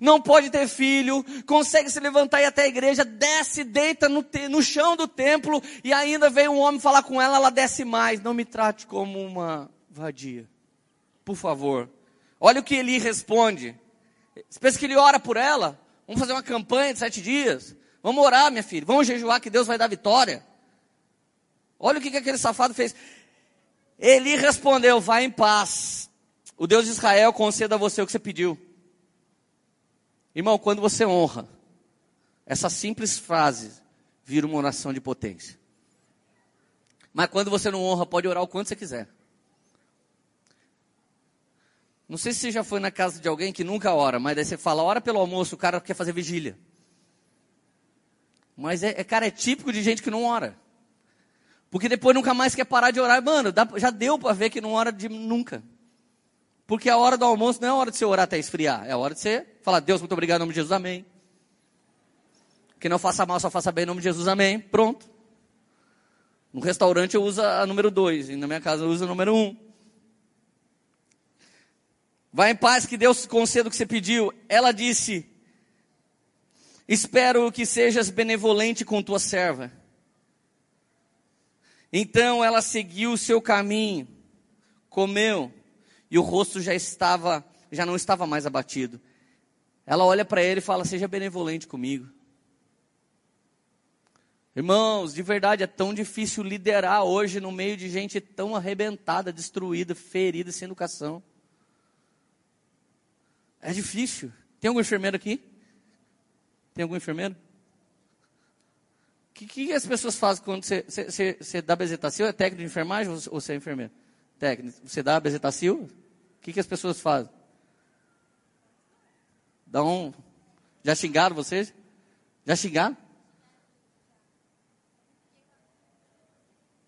Não pode ter filho, consegue se levantar e ir até a igreja, desce, deita no, te, no chão do templo e ainda vem um homem falar com ela, ela desce mais. Não me trate como uma vadia. Por favor. Olha o que ele responde. Você pensa que ele ora por ela? Vamos fazer uma campanha de sete dias? Vamos orar, minha filha. Vamos jejuar que Deus vai dar vitória. Olha o que, que aquele safado fez. Ele respondeu: Vá em paz. O Deus de Israel conceda a você o que você pediu. Irmão, quando você honra, essa simples frase vira uma oração de potência. Mas quando você não honra, pode orar o quanto você quiser. Não sei se você já foi na casa de alguém que nunca ora, mas daí você fala, ora pelo almoço, o cara quer fazer vigília. Mas é, é cara, é típico de gente que não ora. Porque depois nunca mais quer parar de orar. Mano, dá, já deu para ver que não ora de nunca. Porque a hora do almoço não é a hora de você orar até esfriar. É a hora de você falar, Deus, muito obrigado em nome de Jesus, amém. Que não faça mal, só faça bem em nome de Jesus, amém. Pronto. No restaurante eu uso a número dois. E na minha casa eu uso a número um. Vai em paz, que Deus conceda o que você pediu. Ela disse, espero que sejas benevolente com tua serva então ela seguiu o seu caminho, comeu, e o rosto já estava, já não estava mais abatido. Ela olha para ele e fala: Seja benevolente comigo. Irmãos, de verdade é tão difícil liderar hoje no meio de gente tão arrebentada, destruída, ferida, sem educação. É difícil. Tem algum enfermeiro aqui? Tem algum enfermeiro? O que, que, as pessoas fazem quando você, você, você dá bezetacil? É técnico de enfermagem ou você é enfermeiro? Técnico. Você dá bezetacil? O que, que as pessoas fazem? Dá um... Já xingaram vocês? Já xingaram?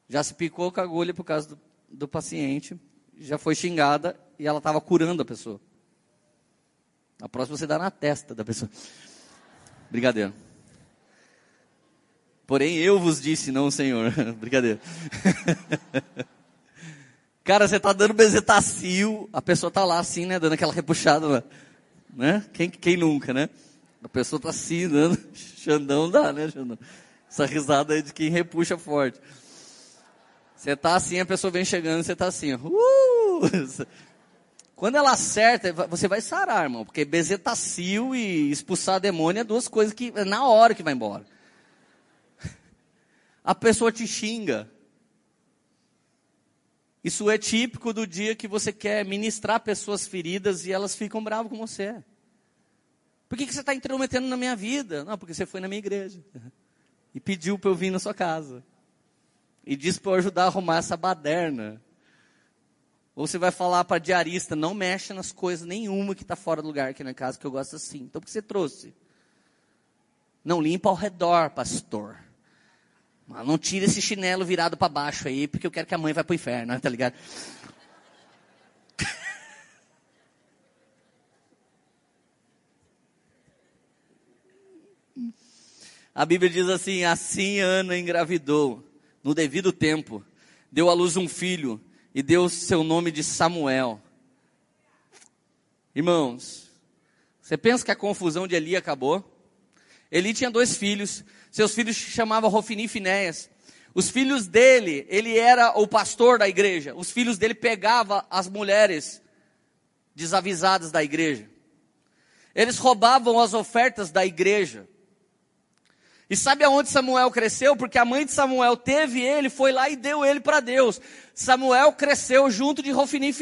Já se picou com a agulha por causa do, do paciente, já foi xingada e ela estava curando a pessoa. A próxima você dá na testa da pessoa. Brincadeira. Porém, eu vos disse, não o Senhor. Brincadeira. Cara, você tá dando bezetacil, a pessoa tá lá assim, né, dando aquela repuxada, lá, né? Quem, quem nunca, né? A pessoa tá assim, dando, Xandão dá, né, Xandão? Essa risada aí de quem repuxa forte. Você tá assim, a pessoa vem chegando, você tá assim, uh! Quando ela acerta, você vai sarar, irmão, porque bezetacil e expulsar demônio é duas coisas que na hora que vai embora. A pessoa te xinga. Isso é típico do dia que você quer ministrar pessoas feridas e elas ficam bravas com você. Por que, que você está intrometendo na minha vida? Não, porque você foi na minha igreja. E pediu para eu vir na sua casa. E disse para eu ajudar a arrumar essa baderna. Ou você vai falar para diarista, não mexa nas coisas nenhuma que está fora do lugar aqui na casa, que eu gosto assim. Então, por que você trouxe? Não limpa ao redor, pastor. Mas não tira esse chinelo virado para baixo aí, porque eu quero que a mãe vá para o inferno, tá ligado? A Bíblia diz assim: assim Ana engravidou, no devido tempo, deu à luz um filho e deu seu nome de Samuel. Irmãos, você pensa que a confusão de Eli acabou? Eli tinha dois filhos, seus filhos chamavam Rofini e. Os filhos dele, ele era o pastor da igreja. Os filhos dele pegavam as mulheres desavisadas da igreja. Eles roubavam as ofertas da igreja. E sabe aonde Samuel cresceu? Porque a mãe de Samuel teve ele, foi lá e deu ele para Deus. Samuel cresceu junto de Rofini e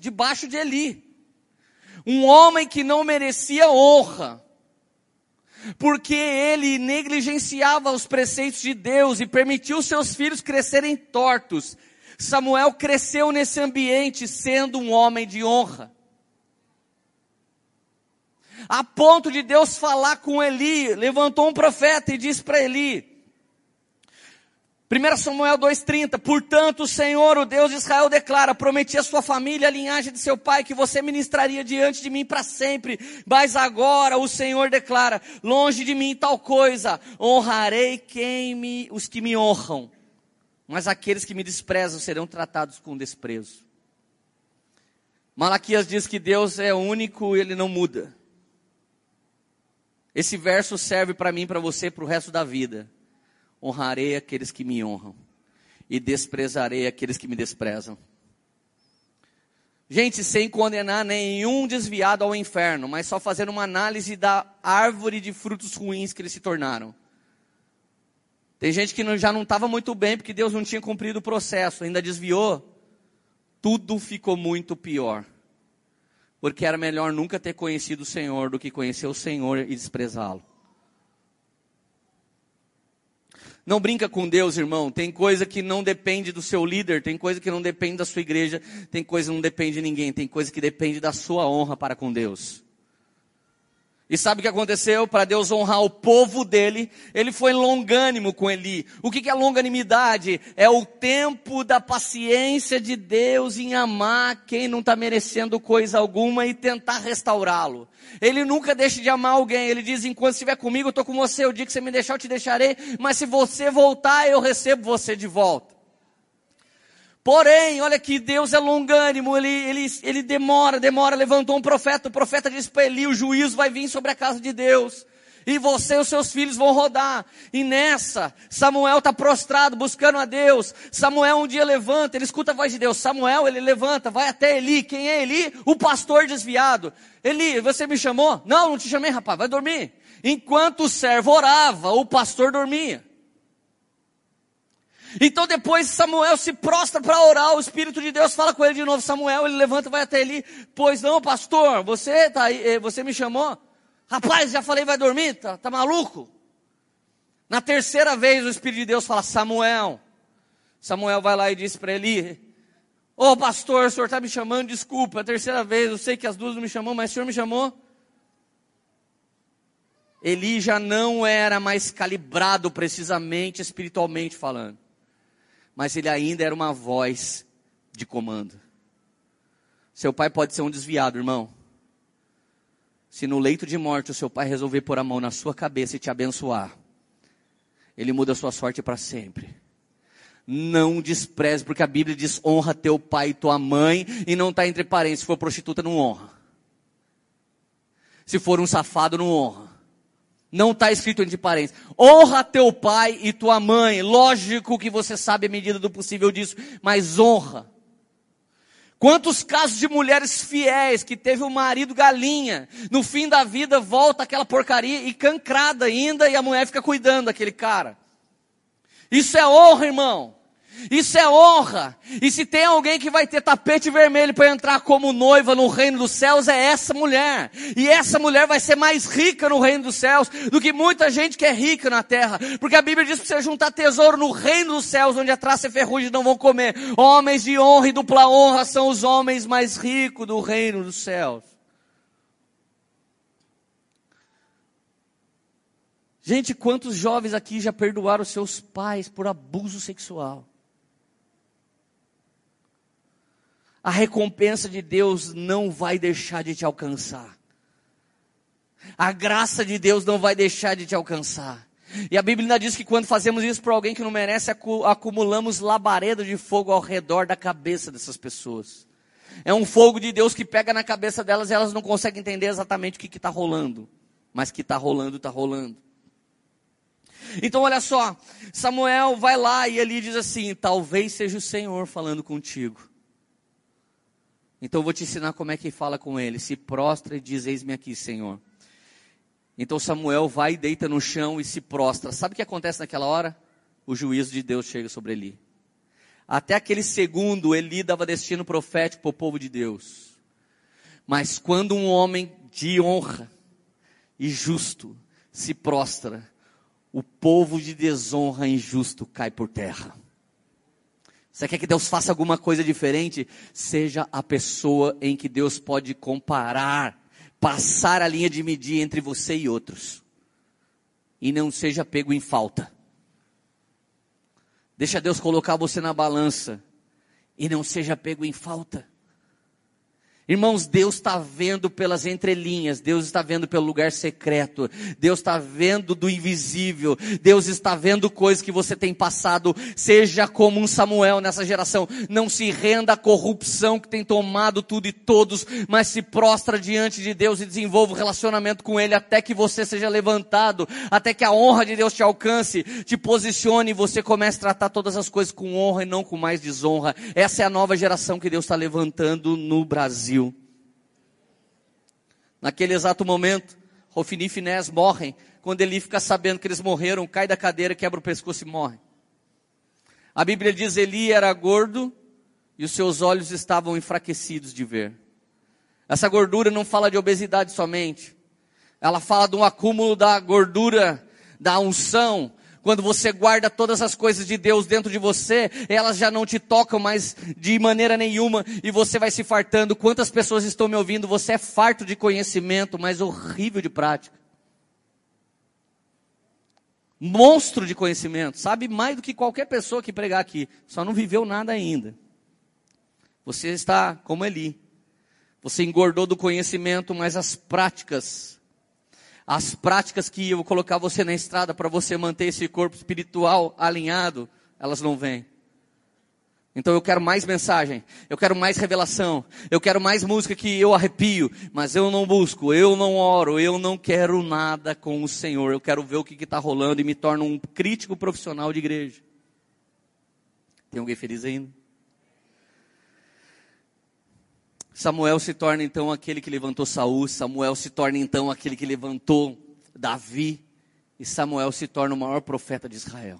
debaixo de Eli. Um homem que não merecia honra, porque ele negligenciava os preceitos de Deus e permitiu seus filhos crescerem tortos. Samuel cresceu nesse ambiente sendo um homem de honra a ponto de Deus falar com Eli, levantou um profeta e disse para Eli, 1 Samuel 2,30, portanto o Senhor, o Deus de Israel, declara, prometi a sua família, a linhagem de seu pai, que você ministraria diante de mim para sempre, mas agora o Senhor declara, longe de mim tal coisa, honrarei quem me, os que me honram, mas aqueles que me desprezam serão tratados com desprezo. Malaquias diz que Deus é único e ele não muda. Esse verso serve para mim, para você, para o resto da vida. Honrarei aqueles que me honram e desprezarei aqueles que me desprezam. Gente, sem condenar nenhum desviado ao inferno, mas só fazendo uma análise da árvore de frutos ruins que eles se tornaram. Tem gente que já não estava muito bem porque Deus não tinha cumprido o processo, ainda desviou. Tudo ficou muito pior porque era melhor nunca ter conhecido o Senhor do que conhecer o Senhor e desprezá-lo. Não brinca com Deus, irmão. Tem coisa que não depende do seu líder, tem coisa que não depende da sua igreja, tem coisa que não depende de ninguém, tem coisa que depende da sua honra para com Deus. E sabe o que aconteceu? Para Deus honrar o povo dele, ele foi longânimo com Eli. O que é longanimidade? É o tempo da paciência de Deus em amar quem não está merecendo coisa alguma e tentar restaurá-lo. Ele nunca deixa de amar alguém. Ele diz: enquanto estiver comigo, eu estou com você. O dia que você me deixar, eu te deixarei. Mas se você voltar, eu recebo você de volta. Porém, olha que Deus é longânimo, ele, ele, ele demora, demora, levantou um profeta, o profeta disse para Eli, o juízo vai vir sobre a casa de Deus. E você e os seus filhos vão rodar. E nessa, Samuel está prostrado, buscando a Deus. Samuel um dia levanta, ele escuta a voz de Deus. Samuel, ele levanta, vai até Eli. Quem é Eli? O pastor desviado. Eli, você me chamou? Não, não te chamei, rapaz, vai dormir. Enquanto o servo orava, o pastor dormia. Então depois Samuel se prostra para orar, o Espírito de Deus fala com ele de novo, Samuel, ele levanta e vai até ele, pois não, pastor, você tá aí, eh, você me chamou? Rapaz, já falei, vai dormir, tá, tá maluco? Na terceira vez o Espírito de Deus fala, Samuel. Samuel vai lá e diz para ele, ô oh, pastor, o senhor está me chamando, desculpa, a terceira vez, eu sei que as duas não me chamou, mas o senhor me chamou? Eli já não era mais calibrado precisamente espiritualmente falando mas ele ainda era uma voz de comando. Seu pai pode ser um desviado, irmão. Se no leito de morte o seu pai resolver pôr a mão na sua cabeça e te abençoar, ele muda a sua sorte para sempre. Não despreze, porque a Bíblia diz: honra teu pai e tua mãe, e não está entre parentes. Se for prostituta, não honra. Se for um safado, não honra. Não está escrito entre parênteses. Honra teu pai e tua mãe. Lógico que você sabe a medida do possível disso, mas honra. Quantos casos de mulheres fiéis que teve um marido galinha, no fim da vida volta aquela porcaria e cancrada ainda e a mulher fica cuidando daquele cara. Isso é honra, irmão. Isso é honra. E se tem alguém que vai ter tapete vermelho para entrar como noiva no reino dos céus, é essa mulher. E essa mulher vai ser mais rica no reino dos céus do que muita gente que é rica na terra. Porque a Bíblia diz que você juntar tesouro no reino dos céus, onde a traça e ferrugem não vão comer. Homens de honra e dupla honra são os homens mais ricos do reino dos céus. Gente, quantos jovens aqui já perdoaram seus pais por abuso sexual? A recompensa de Deus não vai deixar de te alcançar. A graça de Deus não vai deixar de te alcançar. E a Bíblia ainda diz que quando fazemos isso para alguém que não merece, acumulamos labareda de fogo ao redor da cabeça dessas pessoas. É um fogo de Deus que pega na cabeça delas e elas não conseguem entender exatamente o que está rolando. Mas que está rolando, está rolando. Então olha só, Samuel vai lá e ele diz assim: talvez seja o Senhor falando contigo. Então eu vou te ensinar como é que fala com ele. Se prostra e diz: Eis-me aqui, Senhor. Então Samuel vai e deita no chão e se prostra. Sabe o que acontece naquela hora? O juízo de Deus chega sobre Eli. Até aquele segundo, Eli dava destino profético para o povo de Deus. Mas quando um homem de honra e justo se prostra, o povo de desonra e injusto cai por terra. Você quer que Deus faça alguma coisa diferente? Seja a pessoa em que Deus pode comparar, passar a linha de medir entre você e outros. E não seja pego em falta. Deixa Deus colocar você na balança e não seja pego em falta. Irmãos, Deus está vendo pelas entrelinhas, Deus está vendo pelo lugar secreto, Deus está vendo do invisível, Deus está vendo coisas que você tem passado, seja como um Samuel nessa geração, não se renda à corrupção que tem tomado tudo e todos, mas se prostra diante de Deus e desenvolva um relacionamento com Ele até que você seja levantado, até que a honra de Deus te alcance, te posicione e você comece a tratar todas as coisas com honra e não com mais desonra. Essa é a nova geração que Deus está levantando no Brasil. Naquele exato momento, Rofini e Finés morrem. Quando ele fica sabendo que eles morreram, cai da cadeira, quebra o pescoço e morre. A Bíblia diz: Eli era gordo e os seus olhos estavam enfraquecidos de ver. Essa gordura não fala de obesidade somente. Ela fala de um acúmulo da gordura, da unção, quando você guarda todas as coisas de Deus dentro de você, elas já não te tocam mais de maneira nenhuma e você vai se fartando. Quantas pessoas estão me ouvindo? Você é farto de conhecimento, mas horrível de prática. Monstro de conhecimento, sabe mais do que qualquer pessoa que pregar aqui, só não viveu nada ainda. Você está como Eli. Você engordou do conhecimento, mas as práticas as práticas que eu vou colocar você na estrada para você manter esse corpo espiritual alinhado, elas não vêm. Então eu quero mais mensagem, eu quero mais revelação, eu quero mais música que eu arrepio, mas eu não busco, eu não oro, eu não quero nada com o Senhor, eu quero ver o que está rolando e me torno um crítico profissional de igreja. Tem alguém feliz ainda? Samuel se torna então aquele que levantou Saul, Samuel se torna então aquele que levantou Davi, e Samuel se torna o maior profeta de Israel.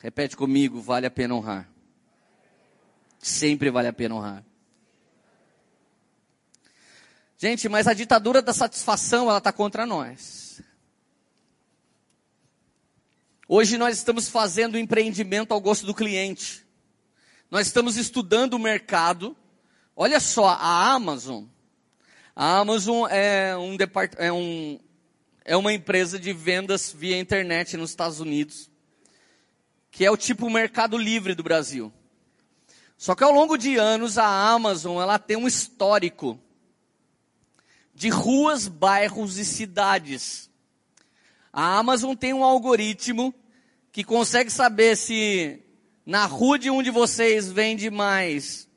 Repete comigo, vale a pena honrar. Sempre vale a pena honrar. Gente, mas a ditadura da satisfação, ela está contra nós. Hoje nós estamos fazendo empreendimento ao gosto do cliente. Nós estamos estudando o mercado. Olha só, a Amazon. A Amazon é, um depart, é, um, é uma empresa de vendas via internet nos Estados Unidos, que é o tipo mercado livre do Brasil. Só que ao longo de anos a Amazon ela tem um histórico de ruas, bairros e cidades. A Amazon tem um algoritmo que consegue saber se na rua de um de vocês vende mais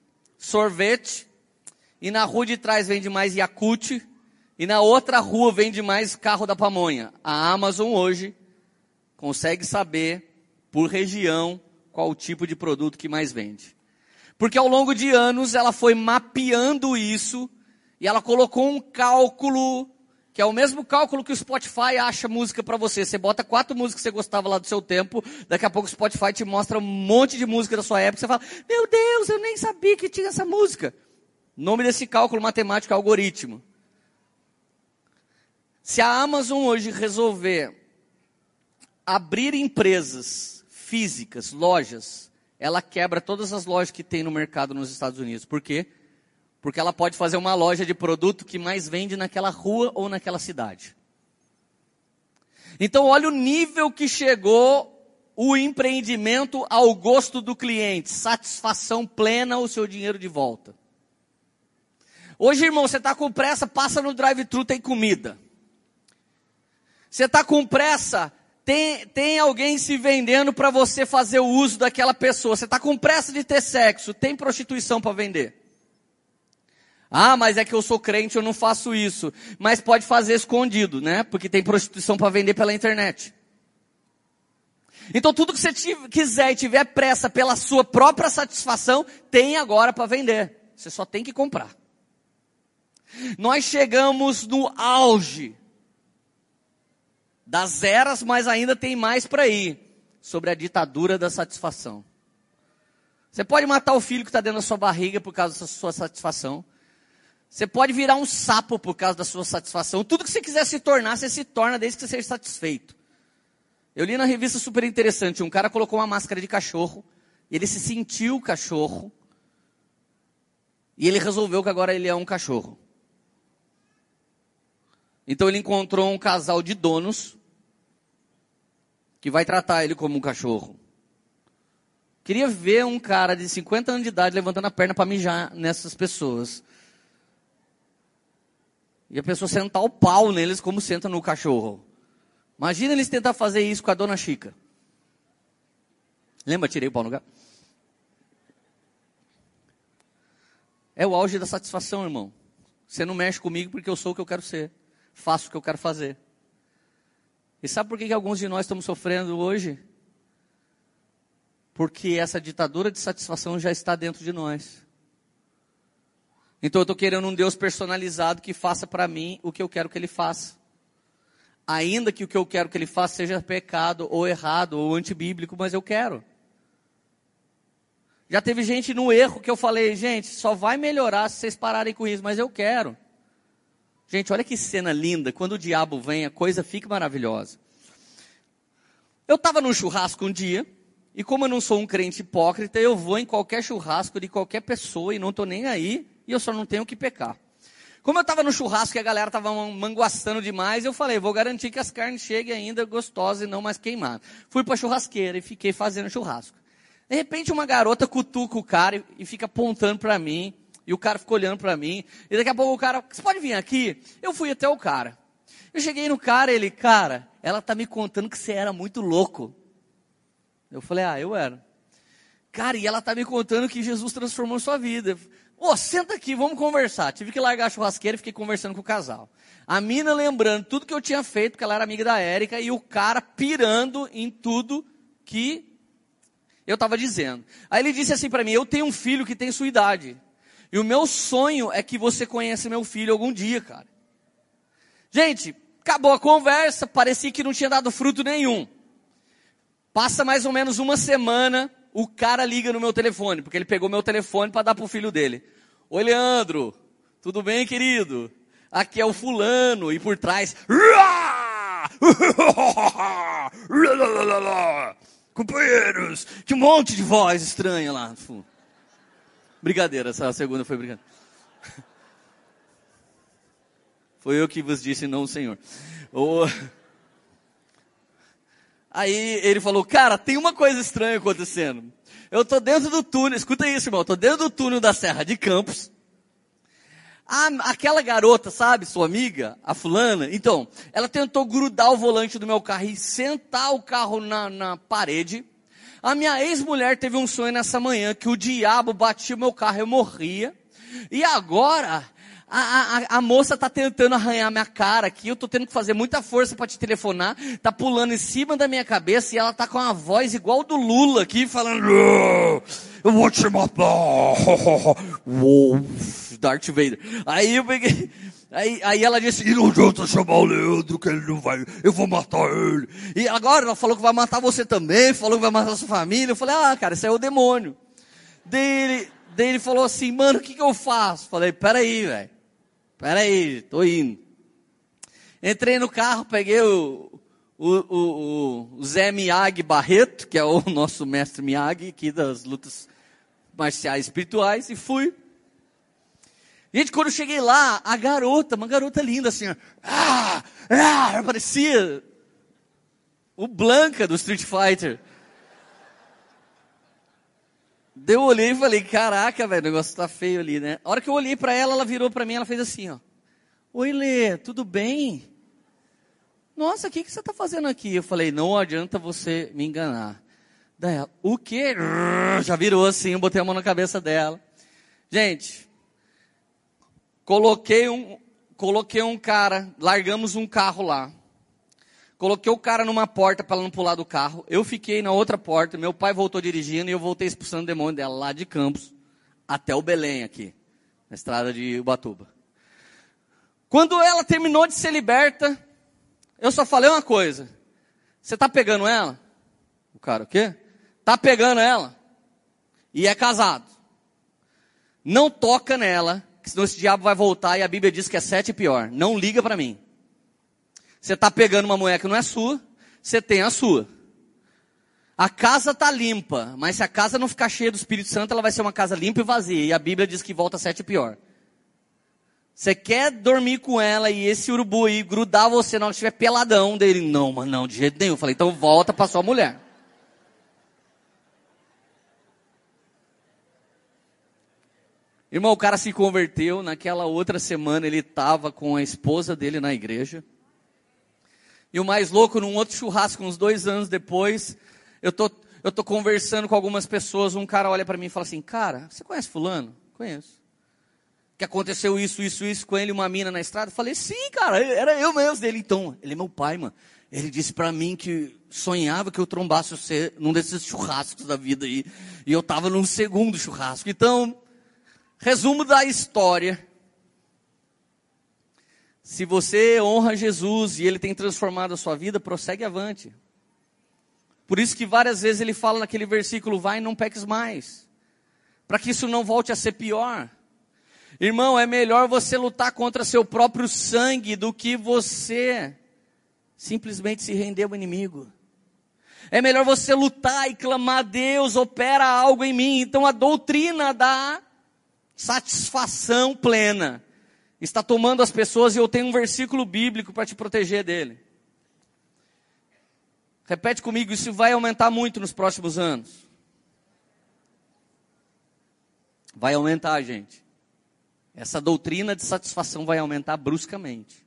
sorvete e na rua de trás vende mais Yakult e na outra rua vende mais carro da pamonha. A Amazon hoje consegue saber por região qual o tipo de produto que mais vende. Porque ao longo de anos ela foi mapeando isso e ela colocou um cálculo que é o mesmo cálculo que o Spotify acha música para você. Você bota quatro músicas que você gostava lá do seu tempo, daqui a pouco o Spotify te mostra um monte de música da sua época, você fala, meu Deus, eu nem sabia que tinha essa música. Nome desse cálculo matemático é algoritmo. Se a Amazon hoje resolver abrir empresas físicas, lojas, ela quebra todas as lojas que tem no mercado nos Estados Unidos. Por quê? Porque ela pode fazer uma loja de produto que mais vende naquela rua ou naquela cidade. Então, olha o nível que chegou o empreendimento ao gosto do cliente, satisfação plena, o seu dinheiro de volta. Hoje, irmão, você está com pressa, passa no drive-thru, tem comida. Você está com pressa, tem, tem alguém se vendendo para você fazer o uso daquela pessoa. Você está com pressa de ter sexo, tem prostituição para vender. Ah, mas é que eu sou crente, eu não faço isso. Mas pode fazer escondido, né? Porque tem prostituição para vender pela internet. Então tudo que você quiser e tiver pressa pela sua própria satisfação, tem agora para vender. Você só tem que comprar. Nós chegamos no auge das eras, mas ainda tem mais para ir sobre a ditadura da satisfação. Você pode matar o filho que está dentro da sua barriga por causa da sua satisfação. Você pode virar um sapo por causa da sua satisfação. Tudo que você quiser se tornar, você se torna desde que você seja satisfeito. Eu li na revista super interessante, um cara colocou uma máscara de cachorro, ele se sentiu cachorro, e ele resolveu que agora ele é um cachorro. Então ele encontrou um casal de donos que vai tratar ele como um cachorro. Queria ver um cara de 50 anos de idade levantando a perna para mijar nessas pessoas. E a pessoa sentar o pau neles como senta no cachorro. Imagina eles tentar fazer isso com a dona Chica. Lembra, tirei o pau no lugar? É o auge da satisfação, irmão. Você não mexe comigo porque eu sou o que eu quero ser. Faço o que eu quero fazer. E sabe por que, que alguns de nós estamos sofrendo hoje? Porque essa ditadura de satisfação já está dentro de nós. Então eu estou querendo um Deus personalizado que faça para mim o que eu quero que Ele faça. Ainda que o que eu quero que Ele faça seja pecado, ou errado, ou antibíblico, mas eu quero. Já teve gente no erro que eu falei, gente, só vai melhorar se vocês pararem com isso, mas eu quero. Gente, olha que cena linda. Quando o diabo vem, a coisa fica maravilhosa. Eu estava num churrasco um dia, e como eu não sou um crente hipócrita, eu vou em qualquer churrasco de qualquer pessoa e não estou nem aí, e eu só não tenho que pecar. Como eu estava no churrasco e a galera estava manguaçando demais, eu falei, vou garantir que as carnes cheguem ainda gostosas e não mais queimadas. Fui para a churrasqueira e fiquei fazendo churrasco. De repente uma garota cutuca o cara e fica apontando para mim. E o cara ficou olhando para mim. E daqui a pouco o cara, você pode vir aqui? Eu fui até o cara. Eu cheguei no cara, ele, cara, ela tá me contando que você era muito louco. Eu falei, ah, eu era. Cara, e ela tá me contando que Jesus transformou sua vida. Ô, oh, senta aqui, vamos conversar. Tive que largar a churrasqueira e fiquei conversando com o casal. A mina lembrando tudo que eu tinha feito, porque ela era amiga da Érica, e o cara pirando em tudo que eu estava dizendo. Aí ele disse assim para mim: Eu tenho um filho que tem sua idade. E o meu sonho é que você conheça meu filho algum dia, cara. Gente, acabou a conversa, parecia que não tinha dado fruto nenhum. Passa mais ou menos uma semana, o cara liga no meu telefone, porque ele pegou meu telefone para dar pro filho dele. Oi, Leandro, tudo bem, querido? Aqui é o fulano, e por trás. Companheiros, que monte de voz estranha lá. Brincadeira, essa segunda foi brincadeira. Foi eu que vos disse, não o Senhor. Oh. Aí ele falou, cara, tem uma coisa estranha acontecendo. Eu tô dentro do túnel, escuta isso, irmão, tô dentro do túnel da Serra de Campos. Ah, aquela garota, sabe, sua amiga, a fulana, então, ela tentou grudar o volante do meu carro e sentar o carro na, na parede. A minha ex-mulher teve um sonho nessa manhã que o diabo batia o meu carro e eu morria. E agora, a, a, a, moça tá tentando arranhar minha cara aqui, eu tô tendo que fazer muita força para te telefonar, tá pulando em cima da minha cabeça e ela tá com uma voz igual do Lula aqui, falando, eu vou te matar, Darth Vader. Aí eu peguei, aí, aí ela disse, e não adianta chamar o Leandro que ele não vai, eu vou matar ele. E agora ela falou que vai matar você também, falou que vai matar sua família, eu falei, ah cara, isso é o demônio. Daí daí ele falou assim, mano, o que que eu faço? Falei, peraí, velho. Peraí, tô indo. Entrei no carro, peguei o, o, o, o Zé Miyagi Barreto, que é o nosso mestre Miyagi aqui das lutas marciais espirituais, e fui. Gente, quando eu cheguei lá, a garota, uma garota linda assim, ah, ah, parecia o Blanca do Street Fighter. Deu eu olhei e falei, caraca, velho, o negócio tá feio ali, né? A hora que eu olhei para ela, ela virou para mim, ela fez assim, ó. Oi, Lê, tudo bem? Nossa, o que, que você tá fazendo aqui? Eu falei, não adianta você me enganar. Daí ela, o quê? Já virou assim, eu botei a mão na cabeça dela. Gente, coloquei um, coloquei um cara, largamos um carro lá. Coloquei o cara numa porta para ela não pular do carro. Eu fiquei na outra porta. Meu pai voltou dirigindo e eu voltei expulsando o demônio dela lá de Campos até o Belém aqui, na estrada de Ubatuba. Quando ela terminou de ser liberta, eu só falei uma coisa. Você tá pegando ela? O cara, o quê? Tá pegando ela. E é casado. Não toca nela, que senão esse diabo vai voltar e a Bíblia diz que é sete pior. Não liga para mim. Você está pegando uma mulher que não é sua, você tem a sua. A casa está limpa, mas se a casa não ficar cheia do Espírito Santo, ela vai ser uma casa limpa e vazia. E a Bíblia diz que volta sete pior. Você quer dormir com ela e esse urubu aí grudar você na hora que estiver peladão dele? Não, mas não, de jeito nenhum. Eu falei, então volta para sua mulher. Irmão, o cara se converteu, naquela outra semana ele estava com a esposa dele na igreja. E o mais louco, num outro churrasco, uns dois anos depois, eu tô, eu tô conversando com algumas pessoas, um cara olha para mim e fala assim, cara, você conhece fulano? Conheço. Que aconteceu isso, isso, isso com ele, uma mina na estrada? Eu falei, sim, cara, era eu mesmo dele. Então, ele é meu pai, mano. Ele disse para mim que sonhava que eu trombasse você num desses churrascos da vida aí. E eu tava num segundo churrasco. Então, resumo da história. Se você honra Jesus e ele tem transformado a sua vida, prossegue avante. Por isso que várias vezes ele fala naquele versículo: vai e não peques mais. Para que isso não volte a ser pior. Irmão, é melhor você lutar contra seu próprio sangue do que você simplesmente se render ao inimigo. É melhor você lutar e clamar: Deus, opera algo em mim. Então a doutrina da satisfação plena está tomando as pessoas e eu tenho um versículo bíblico para te proteger dele. Repete comigo, isso vai aumentar muito nos próximos anos. Vai aumentar, gente. Essa doutrina de satisfação vai aumentar bruscamente.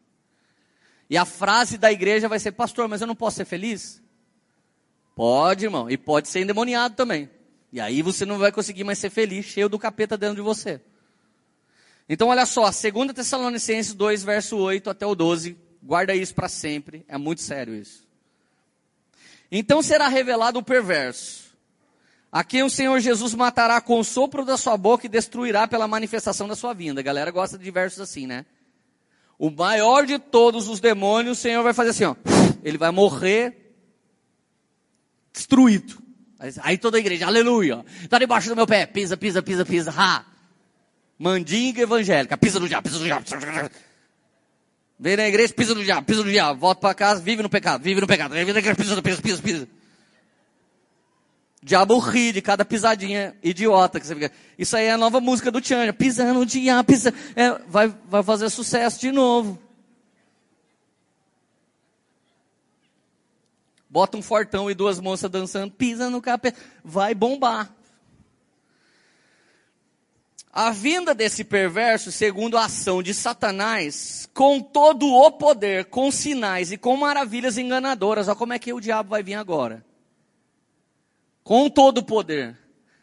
E a frase da igreja vai ser: Pastor, mas eu não posso ser feliz? Pode, irmão. E pode ser endemoniado também. E aí você não vai conseguir mais ser feliz, cheio do capeta dentro de você. Então, olha só, 2 Tessalonicenses 2, verso 8 até o 12, guarda isso para sempre, é muito sério isso. Então será revelado o perverso, a quem o Senhor Jesus matará com o sopro da sua boca e destruirá pela manifestação da sua vinda. A galera gosta de versos assim, né? O maior de todos os demônios, o Senhor vai fazer assim, ó. Ele vai morrer destruído. Aí toda a igreja, aleluia, está debaixo do meu pé, pisa, pisa, pisa, pisa, ha. Mandinga evangélica, pisa no diabo, pisa no diabo. Vem na igreja, pisa no diabo, pisa no diabo, volta para casa, vive no pecado, vive no pecado. Vem na igreja, pisa, pisa, pisa, pisa. Diabo ri de cada pisadinha idiota que você fica. Isso aí é a nova música do Tchan, pisando no diabo, pisa, é, vai, vai fazer sucesso de novo. Bota um fortão e duas moças dançando, pisa no capeta, vai bombar. A vinda desse perverso, segundo a ação de Satanás, com todo o poder, com sinais e com maravilhas enganadoras. Olha como é que o diabo vai vir agora. Com todo o poder,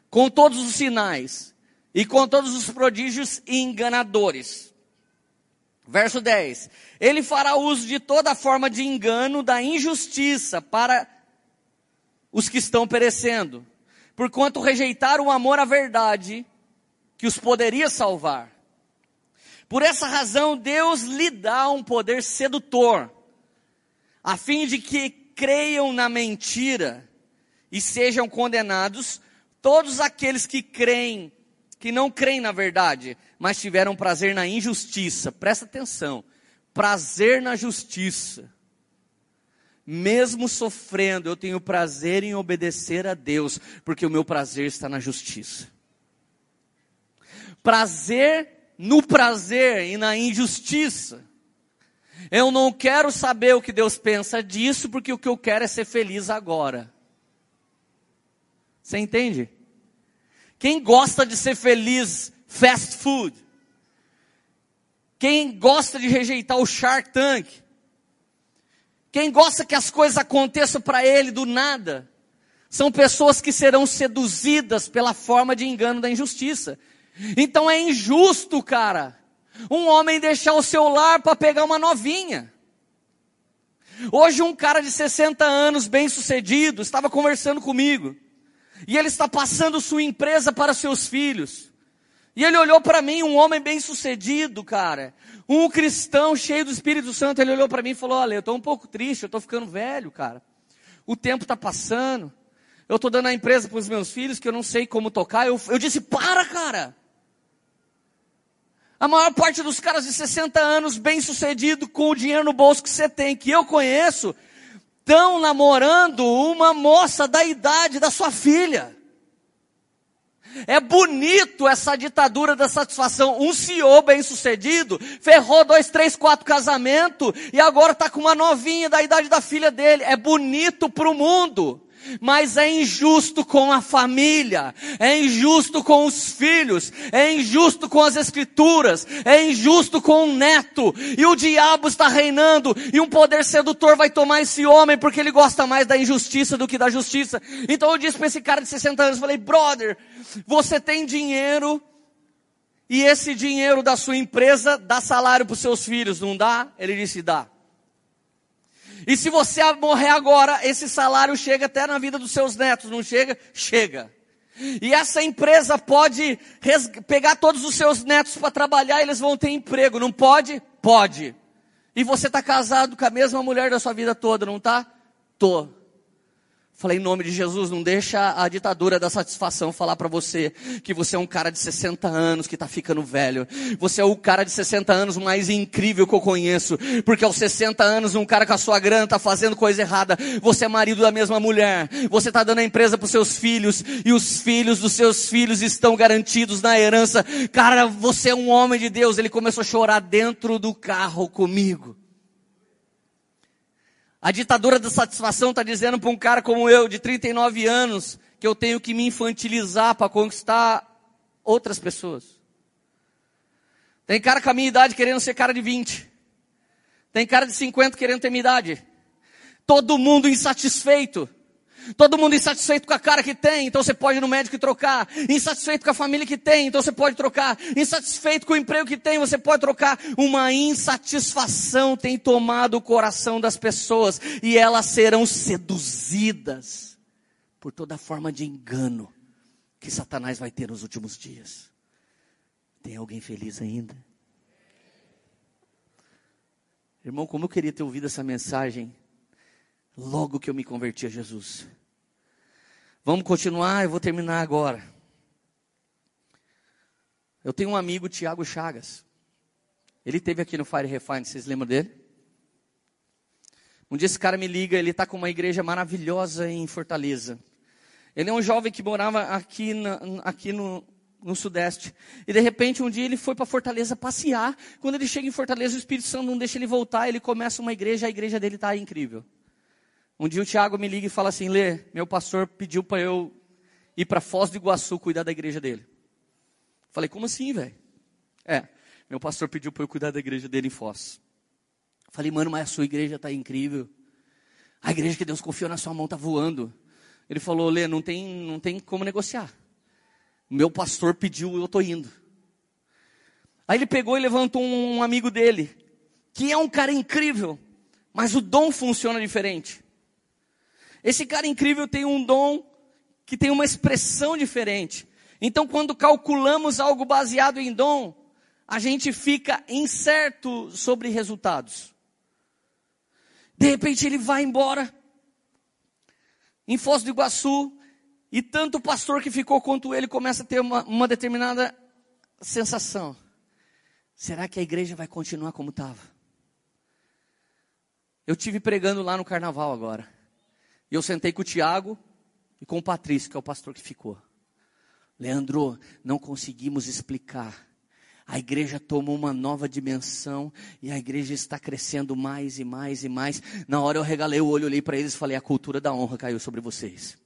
com todos os sinais e com todos os prodígios enganadores. Verso 10: Ele fará uso de toda forma de engano, da injustiça para os que estão perecendo, porquanto rejeitaram o amor à verdade que os poderia salvar. Por essa razão, Deus lhe dá um poder sedutor, a fim de que creiam na mentira e sejam condenados todos aqueles que creem, que não creem na verdade, mas tiveram prazer na injustiça. Presta atenção. Prazer na justiça. Mesmo sofrendo, eu tenho prazer em obedecer a Deus, porque o meu prazer está na justiça. Prazer no prazer e na injustiça. Eu não quero saber o que Deus pensa disso, porque o que eu quero é ser feliz agora. Você entende? Quem gosta de ser feliz fast food. Quem gosta de rejeitar o Shark Tank. Quem gosta que as coisas aconteçam para ele do nada. São pessoas que serão seduzidas pela forma de engano da injustiça. Então é injusto, cara, um homem deixar o seu lar para pegar uma novinha. Hoje um cara de 60 anos, bem sucedido, estava conversando comigo. E ele está passando sua empresa para seus filhos. E ele olhou para mim, um homem bem sucedido, cara. Um cristão cheio do Espírito Santo. Ele olhou para mim e falou: Olha, eu estou um pouco triste, eu estou ficando velho, cara. O tempo está passando. Eu estou dando a empresa para os meus filhos que eu não sei como tocar. Eu, eu disse: Para, cara. A maior parte dos caras de 60 anos, bem sucedido, com o dinheiro no bolso que você tem, que eu conheço, estão namorando uma moça da idade da sua filha. É bonito essa ditadura da satisfação. Um CEO bem sucedido ferrou dois, três, quatro casamentos e agora está com uma novinha da idade da filha dele. É bonito para o mundo mas é injusto com a família, é injusto com os filhos, é injusto com as escrituras, é injusto com o neto, e o diabo está reinando, e um poder sedutor vai tomar esse homem porque ele gosta mais da injustiça do que da justiça. Então eu disse para esse cara de 60 anos, falei, brother, você tem dinheiro, e esse dinheiro da sua empresa dá salário para os seus filhos, não dá? Ele disse, dá. E se você morrer agora, esse salário chega até na vida dos seus netos, não chega? Chega. E essa empresa pode pegar todos os seus netos para trabalhar, eles vão ter emprego, não pode? Pode. E você está casado com a mesma mulher da sua vida toda, não está? Tô. Falei, em nome de Jesus, não deixa a ditadura da satisfação falar para você que você é um cara de 60 anos que está ficando velho. Você é o cara de 60 anos mais incrível que eu conheço. Porque aos 60 anos, um cara com a sua grana está fazendo coisa errada. Você é marido da mesma mulher. Você está dando a empresa para seus filhos. E os filhos dos seus filhos estão garantidos na herança. Cara, você é um homem de Deus. Ele começou a chorar dentro do carro comigo. A ditadura da satisfação está dizendo para um cara como eu, de 39 anos, que eu tenho que me infantilizar para conquistar outras pessoas. Tem cara com a minha idade querendo ser cara de 20. Tem cara de 50 querendo ter minha idade. Todo mundo insatisfeito. Todo mundo insatisfeito com a cara que tem, então você pode ir no médico e trocar. Insatisfeito com a família que tem, então você pode trocar. Insatisfeito com o emprego que tem, você pode trocar. Uma insatisfação tem tomado o coração das pessoas e elas serão seduzidas por toda forma de engano que Satanás vai ter nos últimos dias. Tem alguém feliz ainda? Irmão, como eu queria ter ouvido essa mensagem logo que eu me converti a Jesus. Vamos continuar, eu vou terminar agora. Eu tenho um amigo, Tiago Chagas. Ele teve aqui no Fire Refine, vocês lembram dele? Um dia esse cara me liga, ele está com uma igreja maravilhosa em Fortaleza. Ele é um jovem que morava aqui, na, aqui no, no Sudeste. E de repente, um dia ele foi para Fortaleza passear. Quando ele chega em Fortaleza, o Espírito Santo não deixa ele voltar. Ele começa uma igreja, a igreja dele está incrível. Um dia o Tiago me liga e fala assim: Lê, meu pastor pediu para eu ir para Foz do Iguaçu cuidar da igreja dele. Falei, como assim, velho? É, meu pastor pediu para eu cuidar da igreja dele em Foz. Falei, mano, mas a sua igreja está incrível. A igreja que Deus confiou na sua mão está voando. Ele falou, Lê, não tem, não tem como negociar. Meu pastor pediu, eu estou indo. Aí ele pegou e levantou um, amigo dele, que é um cara incrível, mas o dom funciona diferente. Esse cara incrível tem um dom que tem uma expressão diferente. Então, quando calculamos algo baseado em dom, a gente fica incerto sobre resultados. De repente ele vai embora. Em Foz do Iguaçu. E tanto o pastor que ficou quanto ele começa a ter uma, uma determinada sensação. Será que a igreja vai continuar como estava? Eu tive pregando lá no carnaval agora. E eu sentei com o Tiago e com o Patrício, que é o pastor que ficou. Leandro, não conseguimos explicar a igreja tomou uma nova dimensão e a igreja está crescendo mais e mais e mais. Na hora eu regalei o olho, olhei para eles e falei: a cultura da honra caiu sobre vocês.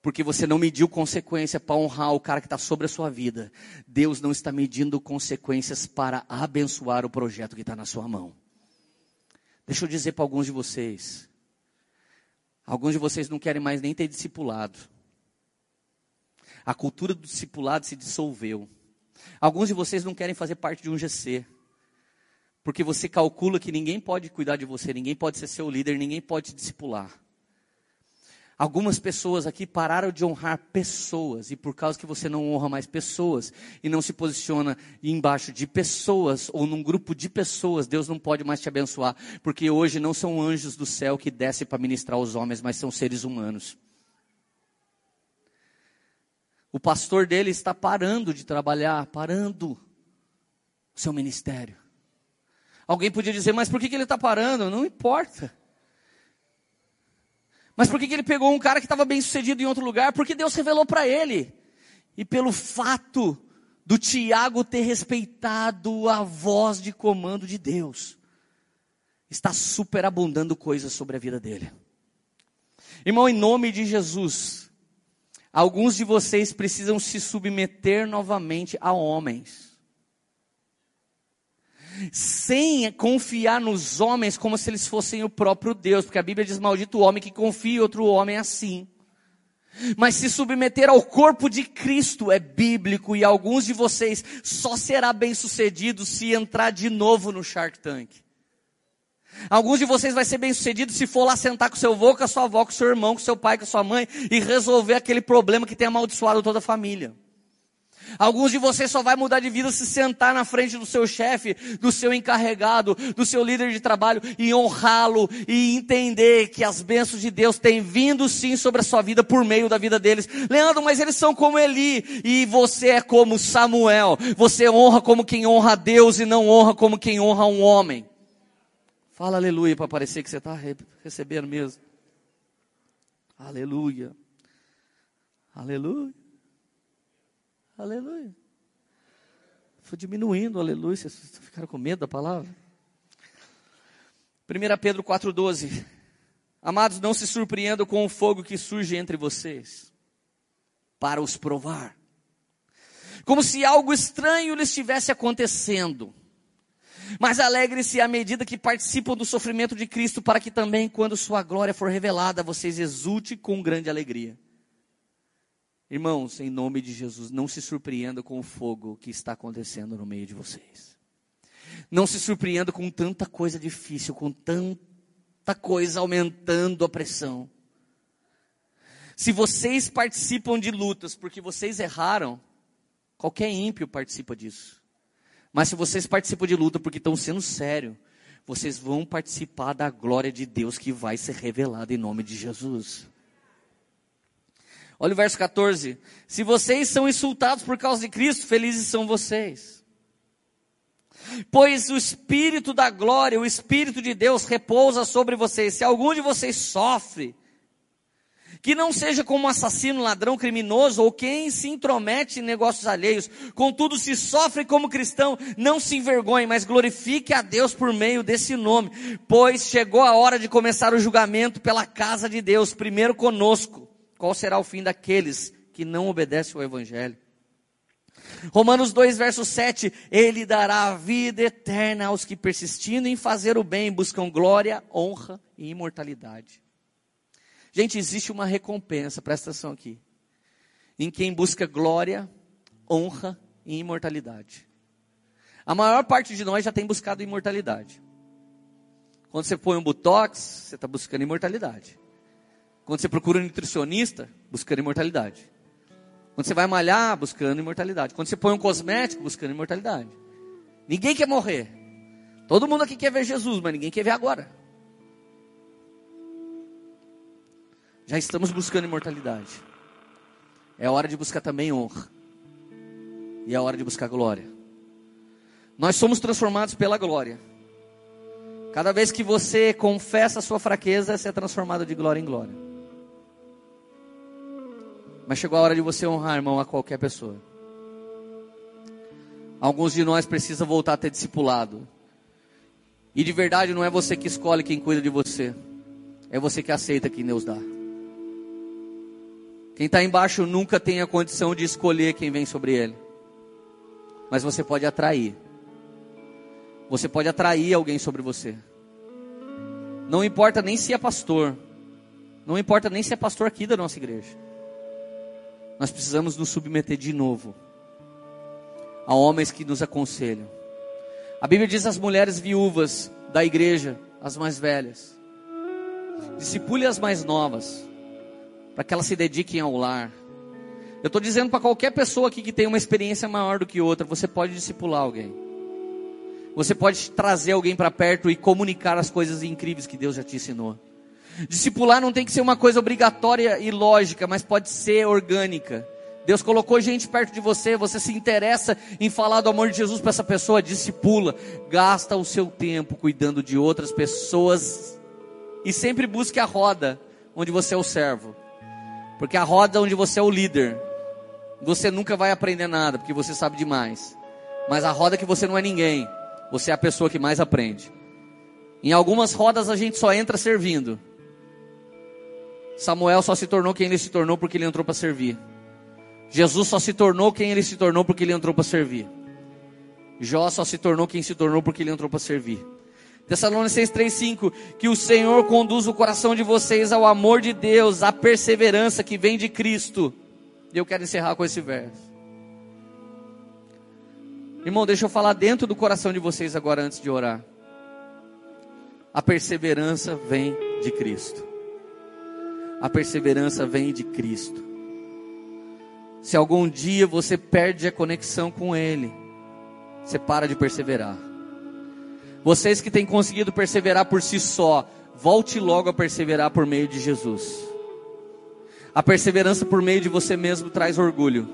Porque você não mediu consequência para honrar o cara que está sobre a sua vida. Deus não está medindo consequências para abençoar o projeto que está na sua mão. Deixa eu dizer para alguns de vocês. Alguns de vocês não querem mais nem ter discipulado. A cultura do discipulado se dissolveu. Alguns de vocês não querem fazer parte de um GC. Porque você calcula que ninguém pode cuidar de você, ninguém pode ser seu líder, ninguém pode te discipular. Algumas pessoas aqui pararam de honrar pessoas, e por causa que você não honra mais pessoas, e não se posiciona embaixo de pessoas, ou num grupo de pessoas, Deus não pode mais te abençoar, porque hoje não são anjos do céu que descem para ministrar os homens, mas são seres humanos. O pastor dele está parando de trabalhar, parando o seu ministério. Alguém podia dizer, mas por que, que ele está parando? Não importa. Mas por que, que ele pegou um cara que estava bem sucedido em outro lugar? Porque Deus revelou para ele. E pelo fato do Tiago ter respeitado a voz de comando de Deus, está superabundando coisas sobre a vida dele. Irmão, em nome de Jesus, Alguns de vocês precisam se submeter novamente a homens. Sem confiar nos homens como se eles fossem o próprio Deus, porque a Bíblia diz: maldito o homem que confia em outro homem assim. Mas se submeter ao corpo de Cristo é bíblico e alguns de vocês só será bem sucedido se entrar de novo no Shark Tank. Alguns de vocês vai ser bem sucedido se for lá sentar com seu avô, com a sua avó, com seu irmão, com seu pai, com sua mãe e resolver aquele problema que tem amaldiçoado toda a família. Alguns de vocês só vai mudar de vida se sentar na frente do seu chefe, do seu encarregado, do seu líder de trabalho e honrá-lo e entender que as bênçãos de Deus têm vindo sim sobre a sua vida por meio da vida deles. Leandro, mas eles são como Eli e você é como Samuel. Você honra como quem honra a Deus e não honra como quem honra um homem. Fala aleluia para parecer que você está recebendo mesmo. Aleluia. Aleluia. Aleluia. Foi diminuindo, aleluia. Vocês ficaram com medo da palavra? 1 Pedro 4,12. Amados, não se surpreendam com o fogo que surge entre vocês, para os provar. Como se algo estranho lhe estivesse acontecendo. Mas alegre-se à medida que participam do sofrimento de Cristo, para que também, quando sua glória for revelada, vocês exulte com grande alegria. Irmãos, em nome de Jesus, não se surpreenda com o fogo que está acontecendo no meio de vocês. Não se surpreenda com tanta coisa difícil, com tanta coisa aumentando a pressão. Se vocês participam de lutas porque vocês erraram, qualquer ímpio participa disso. Mas se vocês participam de luta porque estão sendo sério, vocês vão participar da glória de Deus que vai ser revelada em nome de Jesus. Olha o verso 14. Se vocês são insultados por causa de Cristo, felizes são vocês. Pois o Espírito da glória, o Espírito de Deus repousa sobre vocês. Se algum de vocês sofre, que não seja como assassino, ladrão, criminoso ou quem se intromete em negócios alheios. Contudo, se sofre como cristão, não se envergonhe, mas glorifique a Deus por meio desse nome. Pois chegou a hora de começar o julgamento pela casa de Deus, primeiro conosco. Qual será o fim daqueles que não obedecem ao Evangelho? Romanos 2, verso 7, Ele dará vida eterna aos que persistindo em fazer o bem buscam glória, honra e imortalidade. Gente, existe uma recompensa, presta atenção aqui, em quem busca glória, honra e imortalidade. A maior parte de nós já tem buscado imortalidade. Quando você põe um botox, você está buscando imortalidade. Quando você procura um nutricionista, buscando imortalidade. Quando você vai malhar, buscando imortalidade. Quando você põe um cosmético, buscando imortalidade. Ninguém quer morrer. Todo mundo aqui quer ver Jesus, mas ninguém quer ver agora. Já estamos buscando imortalidade. É hora de buscar também honra. E é hora de buscar glória. Nós somos transformados pela glória. Cada vez que você confessa a sua fraqueza, você é transformado de glória em glória. Mas chegou a hora de você honrar, irmão, a qualquer pessoa. Alguns de nós precisam voltar a ter discipulado. E de verdade não é você que escolhe quem cuida de você. É você que aceita quem Deus dá. Quem está embaixo nunca tem a condição de escolher quem vem sobre ele. Mas você pode atrair. Você pode atrair alguém sobre você. Não importa nem se é pastor. Não importa nem se é pastor aqui da nossa igreja. Nós precisamos nos submeter de novo a homens que nos aconselham. A Bíblia diz às mulheres viúvas da igreja, as mais velhas, discipule as mais novas para que elas se dediquem ao lar. Eu estou dizendo para qualquer pessoa aqui que tem uma experiência maior do que outra, você pode discipular alguém. Você pode trazer alguém para perto e comunicar as coisas incríveis que Deus já te ensinou. Discipular não tem que ser uma coisa obrigatória e lógica, mas pode ser orgânica. Deus colocou gente perto de você, você se interessa em falar do amor de Jesus para essa pessoa, discipula, gasta o seu tempo cuidando de outras pessoas e sempre busque a roda onde você é o servo. Porque a roda onde você é o líder, você nunca vai aprender nada, porque você sabe demais. Mas a roda que você não é ninguém, você é a pessoa que mais aprende. Em algumas rodas a gente só entra servindo. Samuel só se tornou quem ele se tornou porque ele entrou para servir. Jesus só se tornou quem ele se tornou porque ele entrou para servir. Jó só se tornou quem se tornou porque ele entrou para servir. Tessalonicenses 3:5, que o Senhor conduz o coração de vocês ao amor de Deus, à perseverança que vem de Cristo. E eu quero encerrar com esse verso. Irmão, deixa eu falar dentro do coração de vocês agora antes de orar. A perseverança vem de Cristo. A perseverança vem de Cristo. Se algum dia você perde a conexão com Ele, você para de perseverar. Vocês que têm conseguido perseverar por si só, volte logo a perseverar por meio de Jesus. A perseverança por meio de você mesmo traz orgulho.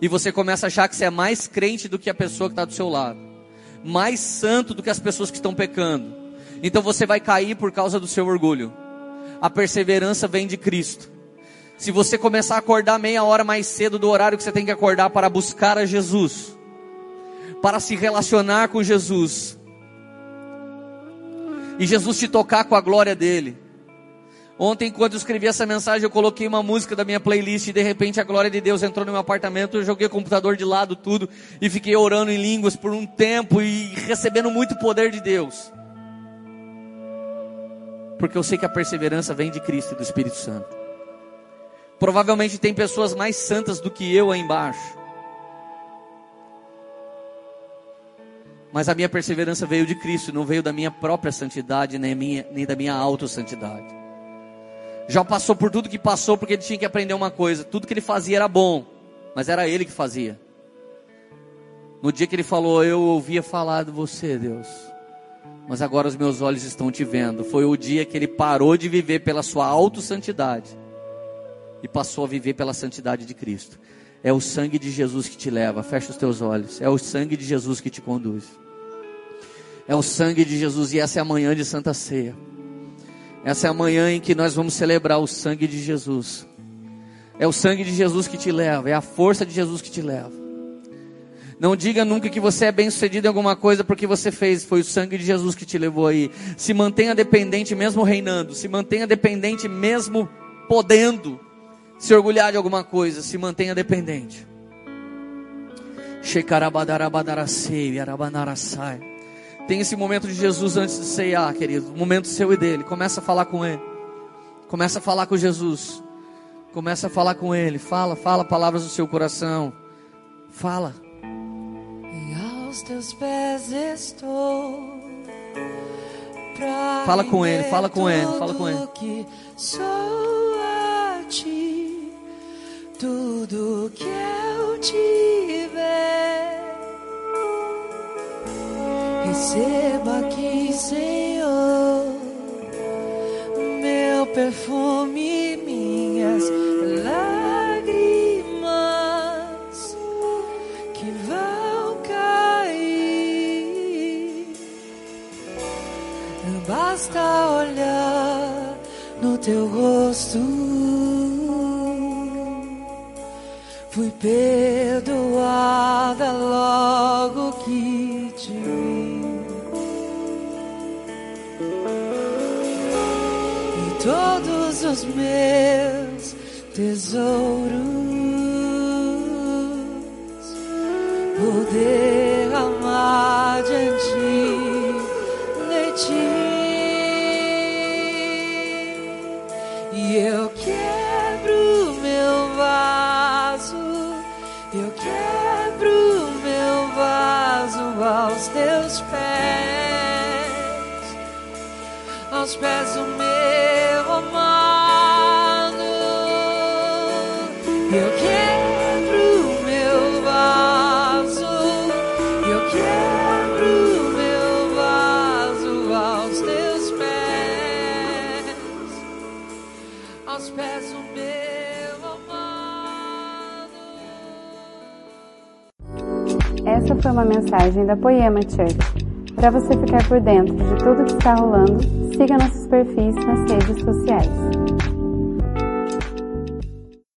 E você começa a achar que você é mais crente do que a pessoa que está do seu lado, mais santo do que as pessoas que estão pecando. Então você vai cair por causa do seu orgulho. A perseverança vem de Cristo. Se você começar a acordar meia hora mais cedo do horário que você tem que acordar para buscar a Jesus, para se relacionar com Jesus, e Jesus te tocar com a glória dele. Ontem, enquanto eu escrevi essa mensagem, eu coloquei uma música da minha playlist e de repente a glória de Deus entrou no meu apartamento. Eu joguei o computador de lado, tudo, e fiquei orando em línguas por um tempo e recebendo muito poder de Deus. Porque eu sei que a perseverança vem de Cristo e do Espírito Santo. Provavelmente tem pessoas mais santas do que eu aí embaixo. Mas a minha perseverança veio de Cristo, não veio da minha própria santidade, nem, minha, nem da minha autossantidade. Já passou por tudo que passou, porque ele tinha que aprender uma coisa: tudo que ele fazia era bom, mas era ele que fazia. No dia que ele falou, eu ouvia falar de você, Deus, mas agora os meus olhos estão te vendo. Foi o dia que ele parou de viver pela sua autossantidade e passou a viver pela santidade de Cristo. É o sangue de Jesus que te leva, fecha os teus olhos. É o sangue de Jesus que te conduz. É o sangue de Jesus e essa é a manhã de Santa Ceia. Essa é a manhã em que nós vamos celebrar o sangue de Jesus. É o sangue de Jesus que te leva, é a força de Jesus que te leva. Não diga nunca que você é bem sucedido em alguma coisa porque você fez, foi o sangue de Jesus que te levou aí. Se mantenha dependente mesmo reinando, se mantenha dependente mesmo podendo se orgulhar de alguma coisa, se mantenha dependente. Tem esse momento de Jesus antes de ceiar, querido. momento seu e dele. Começa a falar com ele. Começa a falar com Jesus. Começa a falar com ele. Fala, fala palavras do seu coração. Fala. Aos teus pés estou. Fala com ele, fala com ele, fala com ele. Que sou a ti, tudo que eu tiver. Receba aqui, Senhor, meu perfume, minhas Basta olhar no teu rosto. Fui perdoada logo que te vi. E todos os meus tesouros vou derramar diante aos pés do meu amado. Eu quebro meu vaso, eu quebro meu vaso aos teus pés, aos pés do meu amado. Essa foi uma mensagem da Poema Church. Para você ficar por dentro de tudo que está rolando, siga nossos perfis nas redes sociais.